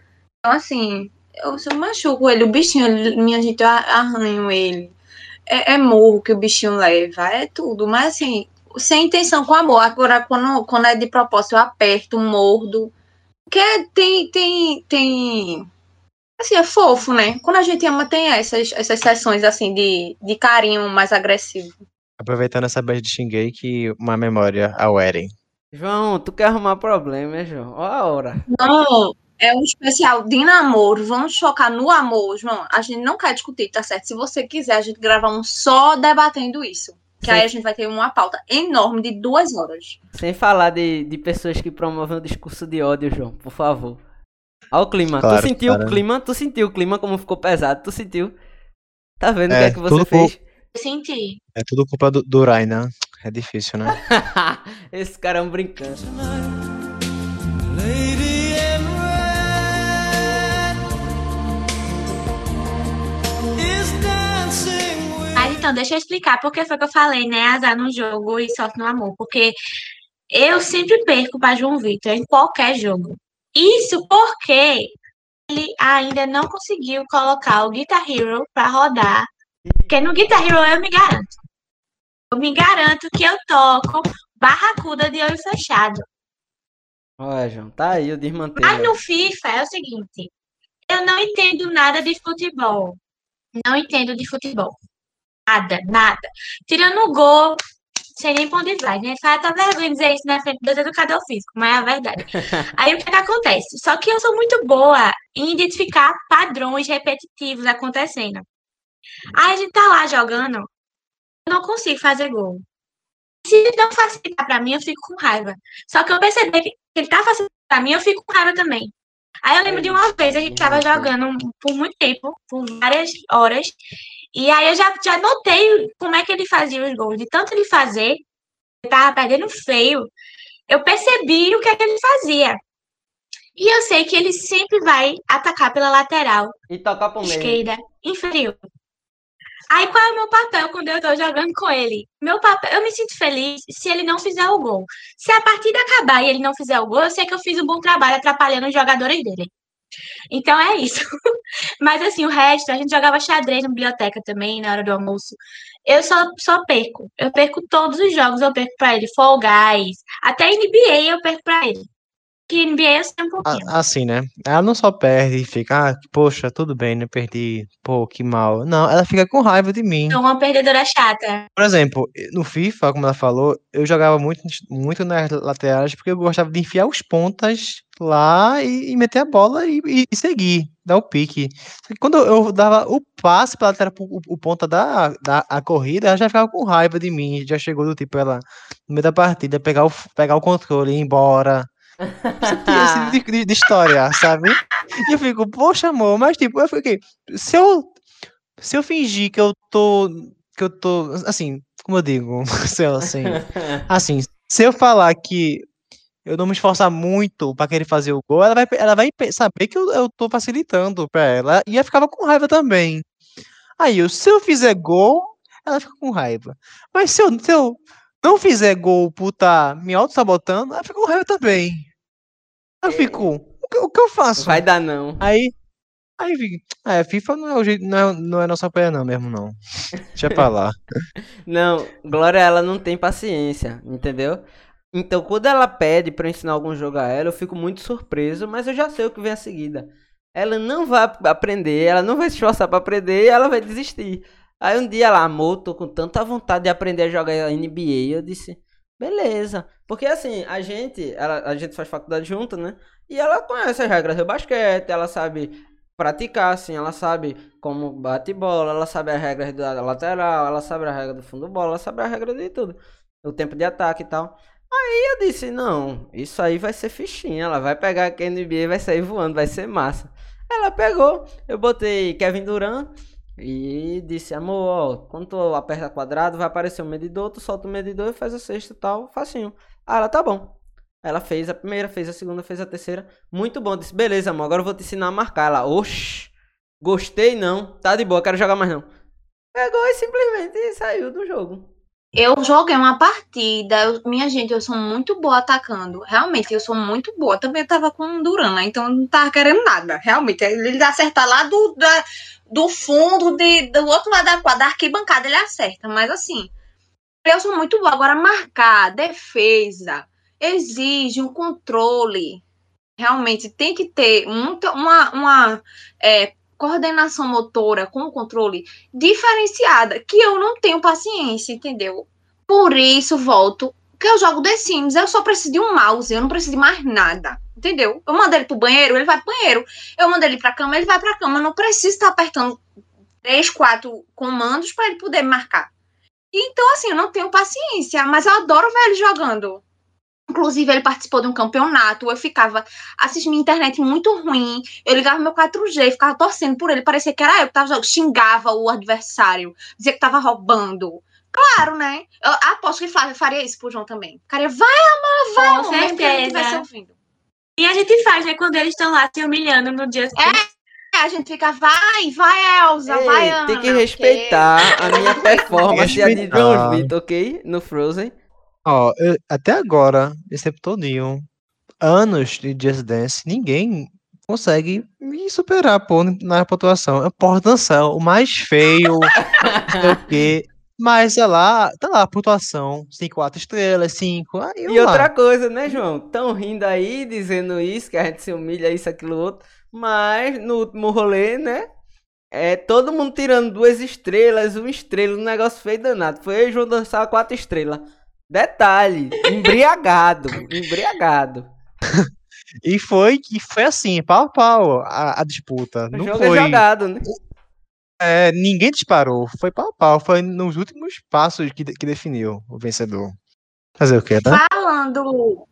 Então, assim, eu só machuco ele, o bichinho, ele- minha gente, eu arranho ele. É, é morro que o bichinho leva, é tudo. Mas, assim, sem intenção, com amor. Agora, quando, quando é de propósito, eu aperto, mordo. Porque tem, tem, tem. Assim, é fofo, né? Quando a gente ama, tem essas, essas sessões, assim, de, de carinho mais agressivo. Aproveitando essa beijo de Shingeki, uma memória ao Eren. João, tu quer arrumar problema, né, João? Ó a hora. Não, é um especial de namoro. Vamos focar no amor, João. A gente não quer discutir, tá certo? Se você quiser, a gente grava um só debatendo isso. Que Sim. aí a gente vai ter uma pauta enorme de duas horas. Sem falar de, de pessoas que promovem o discurso de ódio, João, por favor. Olha o clima. Claro, tu sentiu cara. o clima? Tu sentiu o clima como ficou pesado? Tu sentiu? Tá vendo o É, que é que você tudo fez? Eu senti. É tudo culpa do, do Raina. É difícil, né? Esse cara é um brincante. Lady então, deixa eu explicar por que foi que eu falei, né? Azar no jogo e sorte no amor. Porque eu sempre perco para João Vitor em qualquer jogo. Isso porque ele ainda não conseguiu colocar o Guitar Hero para rodar. Porque no Guitar Hero eu me garanto. Eu me garanto que eu toco barracuda de olho fechado. Olha, João, tá aí o desmantelo. Mas no FIFA é o seguinte: eu não entendo nada de futebol. Não entendo de futebol. Nada, nada. Tirando o gol, sei nem pra onde vai, né? Faz até vergonha dizer isso na frente do educador físico, mas é a verdade. Aí o que, que acontece? Só que eu sou muito boa em identificar padrões repetitivos acontecendo. Aí a gente tá lá jogando, eu não consigo fazer gol. Se não facilitar pra mim, eu fico com raiva. Só que eu percebi que ele tá facilitando pra mim, eu fico com raiva também. Aí eu lembro de uma vez, a gente tava jogando por muito tempo, por várias horas, e aí eu já, já notei como é que ele fazia os gols. De tanto ele fazer, ele tava perdendo feio, eu percebi o que é que ele fazia. E eu sei que ele sempre vai atacar pela lateral, E tocar pro meio. esquerda, inferior. Aí qual é o meu papel quando eu tô jogando com ele? Meu papel, eu me sinto feliz se ele não fizer o gol. Se a partida acabar e ele não fizer o gol, eu sei que eu fiz um bom trabalho atrapalhando os jogadores dele. Então é isso. Mas assim, o resto, a gente jogava xadrez na biblioteca também, na hora do almoço. Eu só, só perco. Eu perco todos os jogos, eu perco pra ele. Fall Guys, até NBA eu perco pra ele. Que NBA sei um pouquinho. A- Assim, né? Ela não só perde e fica, ah, poxa, tudo bem, né? Perdi, pô, que mal. Não, ela fica com raiva de mim. Sou uma perdedora chata. Por exemplo, no FIFA, como ela falou, eu jogava muito, muito nas laterais porque eu gostava de enfiar os pontas lá e, e meter a bola e, e- e seguir, dar o pique. Quando eu, dava o passe pra lateral, o, o ponta da, da a corrida, ela já ficava com raiva de mim. Já chegou do tipo, ela, no meio da partida, pegar o, pegar o controle e ir embora. Tipo de, de- de história, sabe? E eu fico, poxa, amor, mas tipo, eu fiquei, se eu, se eu fingir que eu tô, que eu tô, assim, como eu digo, se eu, assim, assim, se eu falar que eu não me esforçar muito pra querer fazer o gol, ela vai, ela vai saber que eu, eu tô facilitando pra ela, e ela ficava com raiva também. Aí, eu, se eu fizer gol, ela fica com raiva. Mas se eu, se eu não fizer gol por tá me auto-sabotando, ela fica com raiva também. Eu fico, o que, eu faço? Vai dar não. Aí, Aí, vi- é, FIFA não é o jeito, não é, não é nossa praia não mesmo, não. Deixa pra lá. Não, Glória, ela não tem paciência, entendeu? Então, quando ela pede pra eu ensinar algum jogo a ela, eu fico muito surpreso, mas eu já sei o que vem a seguida. Ela não vai ap- aprender, ela não vai se esforçar pra aprender e ela vai desistir. Aí um dia ela, amor, tô com tanta vontade de aprender a jogar NBA. Eu disse, beleza. Porque assim, a gente, ela, a gente faz faculdade junto, né? E ela conhece as regras do basquete, ela sabe praticar, assim, ela sabe como bate bola, ela sabe as regras da lateral, ela sabe a regra do fundo bola, ela sabe a regra de tudo. O tempo de ataque e tal. Aí eu disse, não, isso aí vai ser fichinha, ela vai pegar a NBA vai sair voando, vai ser massa. Ela pegou, eu botei Kevin Durant e disse, amor, ó, quando tu aperta quadrado, vai aparecer um medidor, tu solta o medidor e faz a sexta e tal, facinho. Ah, ela tá bom. Ela fez a primeira, fez a segunda, fez a terceira. Muito bom. Disse, beleza, amor, agora eu vou te ensinar a marcar. Ela, oxi, gostei não, tá de boa, quero jogar mais não. Pegou e simplesmente saiu do jogo. Eu joguei uma partida, eu- minha gente, eu sou muito boa atacando. Realmente, eu sou muito boa. Também tava com um Duran, né? Então eu não tava querendo nada. Realmente, ele acerta lá do, da- do fundo, de, do outro lado da quadra, da arquibancada, ele acerta. Mas assim, eu sou muito boa. Agora, marcar, defesa, exige um controle. Realmente, tem que ter muita, uma, uma é, coordenação motora com controle diferenciada, que eu não tenho paciência, entendeu? Por isso, volto, que eu jogo The Sims, eu só preciso de um mouse, eu não preciso de mais nada, entendeu? Eu mando ele pro banheiro, ele vai pro banheiro. Eu mando ele pra cama, ele vai pra cama. Eu não preciso estar apertando três, quatro comandos para ele poder marcar. Então, assim, eu não tenho paciência, mas eu adoro ver ele jogando. Inclusive, ele participou de um campeonato. Eu ficava assistindo internet muito ruim. Eu ligava meu 4G, ficava torcendo por ele. Parecia que era eu que tava jogando. Xingava o adversário, dizia que tava roubando. Claro, né? Eu aposto que fa- faria isso pro João também. Ficaria, vai, amor, vai, Com amor, mesmo que ele certeza. estivesse ouvindo. E a gente faz, né? Quando eles estão lá se humilhando no dia seguinte. É, a gente fica, vai, vai, Elza, Ei, vai, Ana. tem que respeitar a minha performance e a de. João Vitor, ok? No Frozen. Ó, eu- até agora, esse tempo todinho, anos de Just Dance, ninguém consegue me superar, pô, na pontuação. É Porra, dançar, o mais feio, não sei o quê. Mas, sei lá, tá lá, pontuação, 5, 4 estrelas, 5, aí eu E lá. outra coisa, né, João? Tão rindo aí, dizendo isso, que a gente se humilha, isso, aquilo, outro. Mas no último rolê, né? É todo mundo tirando duas estrelas, uma estrela, um negócio feio danado. Foi eu e João dançar quatro estrelas. Detalhe, embriagado, embriagado. E foi, e foi assim, pau a pau a, a disputa. O Não jogo foi. é jogado, né? é, ninguém disparou, foi pau a pau. Foi nos últimos passos que, que definiu o vencedor. Fazer o quê, tá? Falando,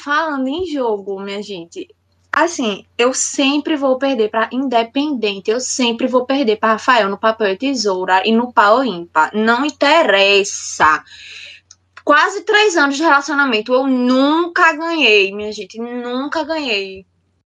falando em jogo, minha gente. Assim, eu sempre vou perder para Independente. Eu sempre vou perder para Rafael no papel e tesoura e no pau ímpar. Não interessa. Quase três anos de relacionamento. Eu nunca ganhei, minha gente. Nunca ganhei.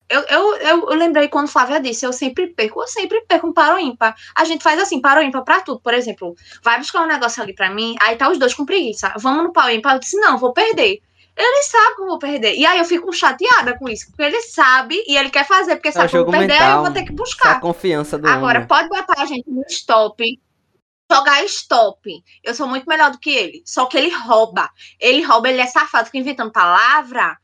Eu, eu, eu, lembrei quando Flávia disse, eu sempre perco, eu sempre perco um paro ímpar. A gente faz assim, paro ímpar pra tudo. Por exemplo, vai buscar um negócio ali pra mim, aí tá os dois com preguiça. Vamos no pau ímpar. Eu disse, não, vou perder. Ele sabe que eu vou perder. E aí eu fico chateada com isso, porque ele sabe e ele quer fazer, porque É sabe que eu vou perder, aí eu vou ter que buscar. confiança do Agora, homem. pode botar a gente no stop, jogar stop. Eu sou muito melhor do que ele. Só que ele rouba. Ele rouba, ele é safado, fica inventando palavra.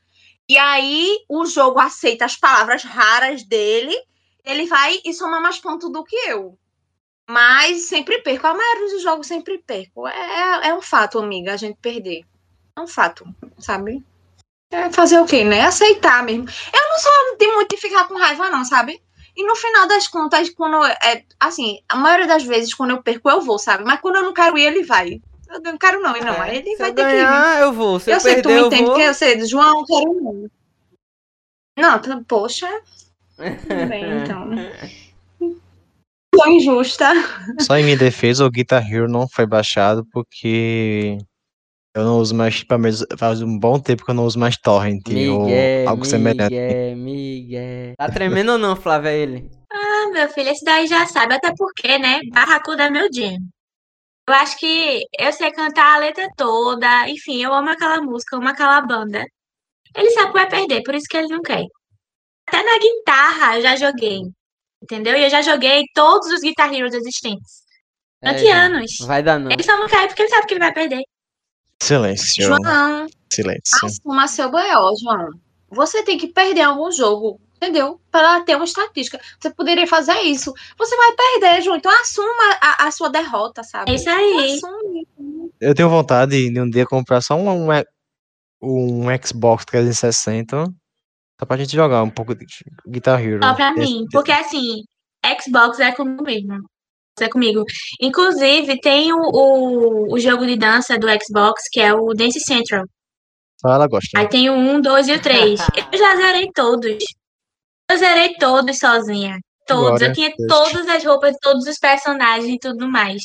E aí o jogo aceita as palavras raras dele. Ele vai e soma mais pontos do que eu. Mas sempre perco. A maioria dos jogos sempre perco. É, é um fato, amiga, a gente perder. É um fato, sabe? É fazer o quê, né? Aceitar mesmo. Eu não sou de muito de ficar com raiva, não, sabe? E no final das contas, quando é assim, a maioria das vezes, quando eu perco, eu vou, sabe? Mas quando eu não quero ir, ele vai. Eu não quero não ir, não. É, ele se vai eu ter que ir. ganhar, eu vou. Se eu, eu sei que tu perder, me eu entende, vou. porque eu sei, João, eu quero não. Não, poxa, tudo bem, então. Sou injusta. Só em minha defesa, o Guitar Hero não foi baixado porque eu não uso mais, pelo menos faz um bom tempo que eu não uso mais torrent ou Miguel, algo semelhante. Miguel, Miguel. Tá tremendo ou não, Flávia, ele? Ah, meu filho, esse daí já sabe, até porque, né? Barracuda é meu dia. Eu acho que eu sei cantar a letra toda, enfim, eu amo aquela música, eu amo aquela banda. Ele sabe que vai perder, por isso que ele não quer. Até na guitarra eu já joguei. Entendeu? E eu já joguei todos os Guitar Heroes existentes. É, Durante João, anos. Vai dar não. Ele só não cai porque ele sabe que ele vai perder. Silêncio. João, Silêncio. assuma seu B.O., João. Você tem que perder algum jogo, entendeu? Para ter uma estatística. Você poderia fazer isso. Você vai perder, João. Então assuma a, a sua derrota, sabe? É isso aí. Assume. Eu tenho vontade de um dia comprar só um, um, um Xbox 360 só pra gente jogar um pouco de Guitar Hero. Só pra mim. Porque assim, Xbox é comigo mesmo. É comigo. Inclusive, tem o, o, o jogo de dança do Xbox, que é o Dance Central. Só ela gosta. Aí tem o 1, 2 e o 3. Eu já zerei todos. Eu zerei todos sozinha. Todos. Glória Eu tinha todas as roupas todos os personagens e tudo mais.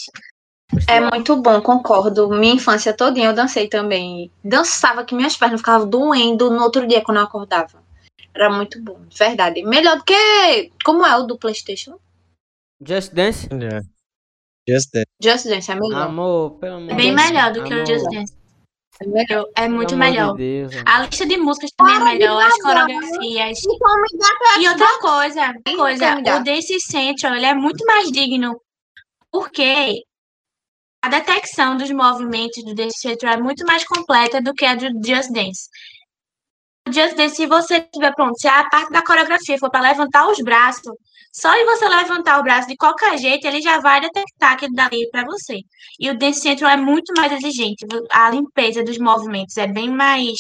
É muito bom, concordo. Minha infância todinha eu dancei também. Dançava que minhas pernas ficavam doendo no outro dia quando eu acordava. Era muito bom, de verdade. Melhor do que. Como é o do PlayStation? Just Dance? Yeah. Just Dance. Just Dance é melhor. Amor, pelo amor É bem de Deus. melhor do que o Amor, Just Dance. É melhor. É muito pelo melhor. De Deus. A lista de músicas também é melhor, as coreografias. E outra coisa, coisa, o Dance Central ele é muito mais digno porque a detecção dos movimentos do Dance Central é muito mais completa do que a do Just Dance. Just Dance, se você tiver pronto, se a parte da coreografia for para levantar os braços, só em você levantar o braço de qualquer jeito, ele já vai detectar aquele dali para você. E o Dance Central é muito mais exigente, a limpeza dos movimentos é bem mais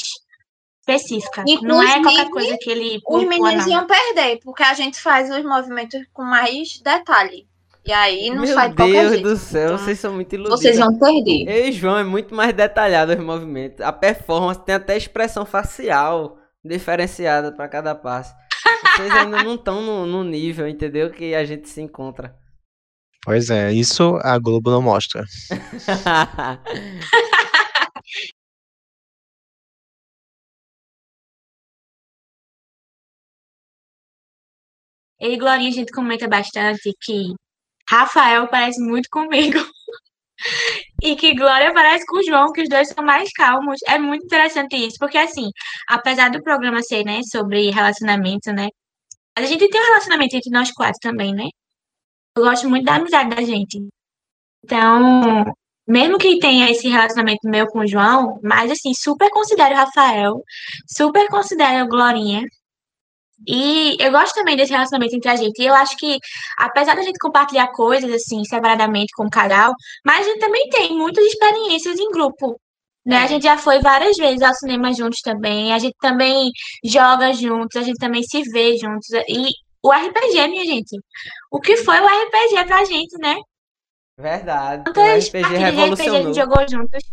específica. Não é qualquer coisa que ele Os meninos iam perder, porque a gente faz os movimentos com mais detalhe. E aí não Meu sai de qualquer Deus jeito. do céu, Então, vocês são muito iludidos. Vocês iam perder. Ei, João, é muito mais detalhado os movimentos. A performance tem até expressão facial diferenciada para cada passo. Vocês ainda não estão no, no nível, entendeu? Que a gente se encontra. Pois é, isso a Globo não mostra. Eu e Glorinha, a gente comenta bastante que Rafael parece muito comigo. E que Glória parece com o João, que os dois são mais calmos. É muito interessante isso, porque assim, apesar do programa ser, né, sobre relacionamento, né? A gente tem um relacionamento entre nós quatro também, né? Eu gosto muito da amizade da gente. Então, mesmo que tenha esse relacionamento meu com o João, mas assim, super considero o Rafael, super considero a Glorinha. E eu gosto também desse relacionamento entre a gente. E eu acho que, apesar da gente compartilhar coisas, assim, separadamente como casal, mas a gente também tem muitas experiências em grupo. Né? A gente já foi várias vezes ao cinema juntos também. A gente também joga juntos, a gente também se vê juntos. E o RPG, minha gente. O que foi o RPG pra gente, né? Verdade. O Quantas RPG partidas de RPG a gente jogou juntos?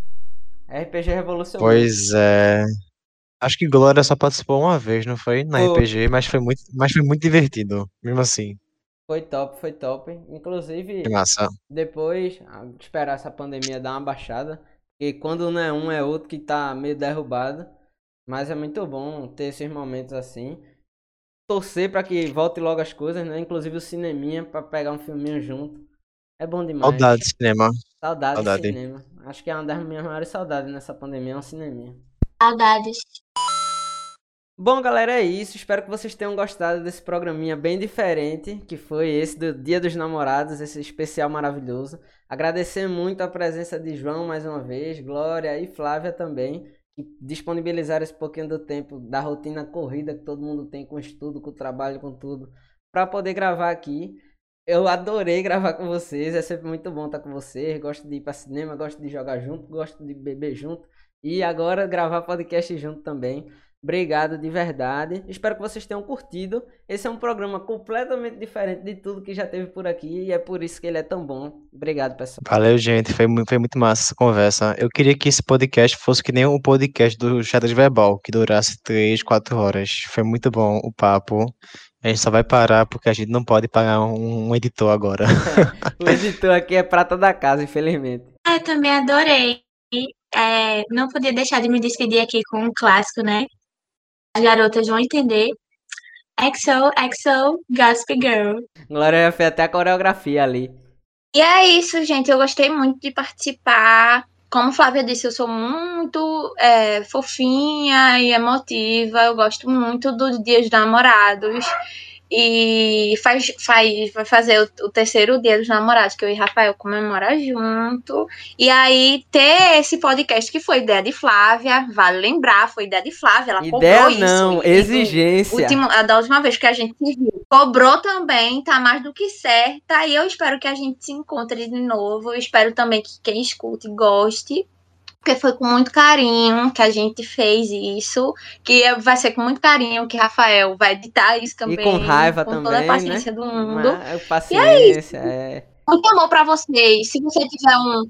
RPG revolucionou. Pois é. Acho que Glória só participou uma vez, não foi? Na Foi. RPG, mas foi muito, mas foi muito divertido, mesmo assim. Foi top, foi top. Inclusive, depois, ah, esperar essa pandemia dar uma baixada. E quando não é um, é outro que tá meio derrubado. Mas é muito bom ter esses momentos assim. Torcer pra que volte logo as coisas, né? Inclusive o cineminha pra pegar um filminho junto. É bom demais. Saudade de cinema. Saudade, Saudade. de cinema. Acho que é uma das minhas maiores saudades nessa pandemia, é um cineminha. Saudades. Bom, galera, é isso. Espero que vocês tenham gostado desse programinha bem diferente, que foi esse do Dia dos Namorados, esse especial maravilhoso. Agradecer muito a presença de João mais uma vez, Glória e Flávia também, que disponibilizaram esse pouquinho do tempo da rotina corrida que todo mundo tem com estudo, com trabalho, com tudo, para poder gravar aqui. Eu adorei gravar com vocês, é sempre muito bom estar com vocês. Gosto de ir para cinema, gosto de jogar junto, gosto de beber junto e agora gravar podcast junto também. Obrigado de verdade. Espero que vocês tenham curtido. Esse é um programa completamente diferente de tudo que já teve por aqui e é por isso que ele é tão bom. Obrigado, pessoal. Valeu, gente. Foi, foi muito massa essa conversa. Eu queria que esse podcast fosse que nem o podcast do Xadrez Verbal, que durasse três, quatro horas. Foi muito bom o papo. A gente só vai parar porque a gente não pode pagar um, um editor agora. O editor aqui é prata da casa, infelizmente. Eu também adorei. É, não podia deixar de me despedir aqui com um clássico, né? As garotas vão entender. EXO, EXO, Gossip Girl. Glória fez até a coreografia ali. E é isso, gente. Eu gostei muito de participar. Como Flávia disse, eu sou muito é, fofinha e emotiva. Eu gosto muito dos Dias dos Namorados. E faz, faz, vai fazer o, o terceiro dia dos namorados, que eu e Rafael comemorar junto. E aí ter esse podcast que foi ideia de Flávia, vale lembrar, foi ideia de Flávia, ela Ideia cobrou não, isso. Exigência. último, a da última vez que a gente se viu. Cobrou também, tá mais do que certa. E eu espero que a gente se encontre de novo. Eu espero também que quem escute goste. Porque foi com muito carinho que a gente fez isso. Que é- vai ser com muito carinho que Rafael vai editar isso também. com raiva com toda também, a paciência do mundo. Mas, paciência, é. Muito amor pra vocês. Se você tiver um,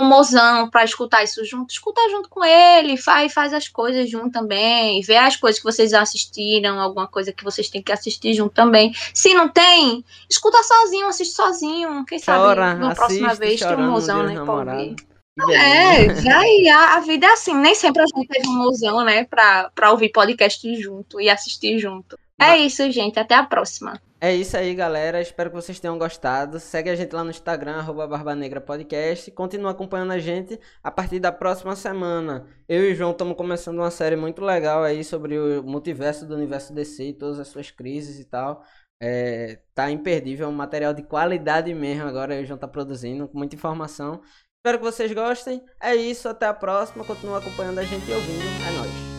um mozão pra escutar isso junto, escuta junto com ele, faz, faz as coisas junto também, vê as coisas que vocês assistiram, alguma coisa que vocês têm que assistir junto também. Se não tem, escuta sozinho, assiste sozinho, quem Chora, sabe na próxima vez tem um mozão, né, dos pra ouvir. É, beleza. vai, a, a vida é assim, nem sempre a gente teve um mozão, né, pra, pra ouvir podcast junto e assistir junto. É isso, gente, até a próxima. É isso aí, galera. Espero que vocês tenham gostado. Segue a gente lá no Instagram, arroba Barba Negra Podcast. Continua acompanhando a gente a partir da próxima semana. Eu e o João estamos começando uma série muito legal aí sobre o multiverso do universo DC e todas as suas crises e tal. É, tá imperdível, um material de qualidade mesmo. Agora eu e o João tá produzindo com muita informação. Espero que vocês gostem. É isso, até a próxima. Continua acompanhando a gente e ouvindo. É nóis.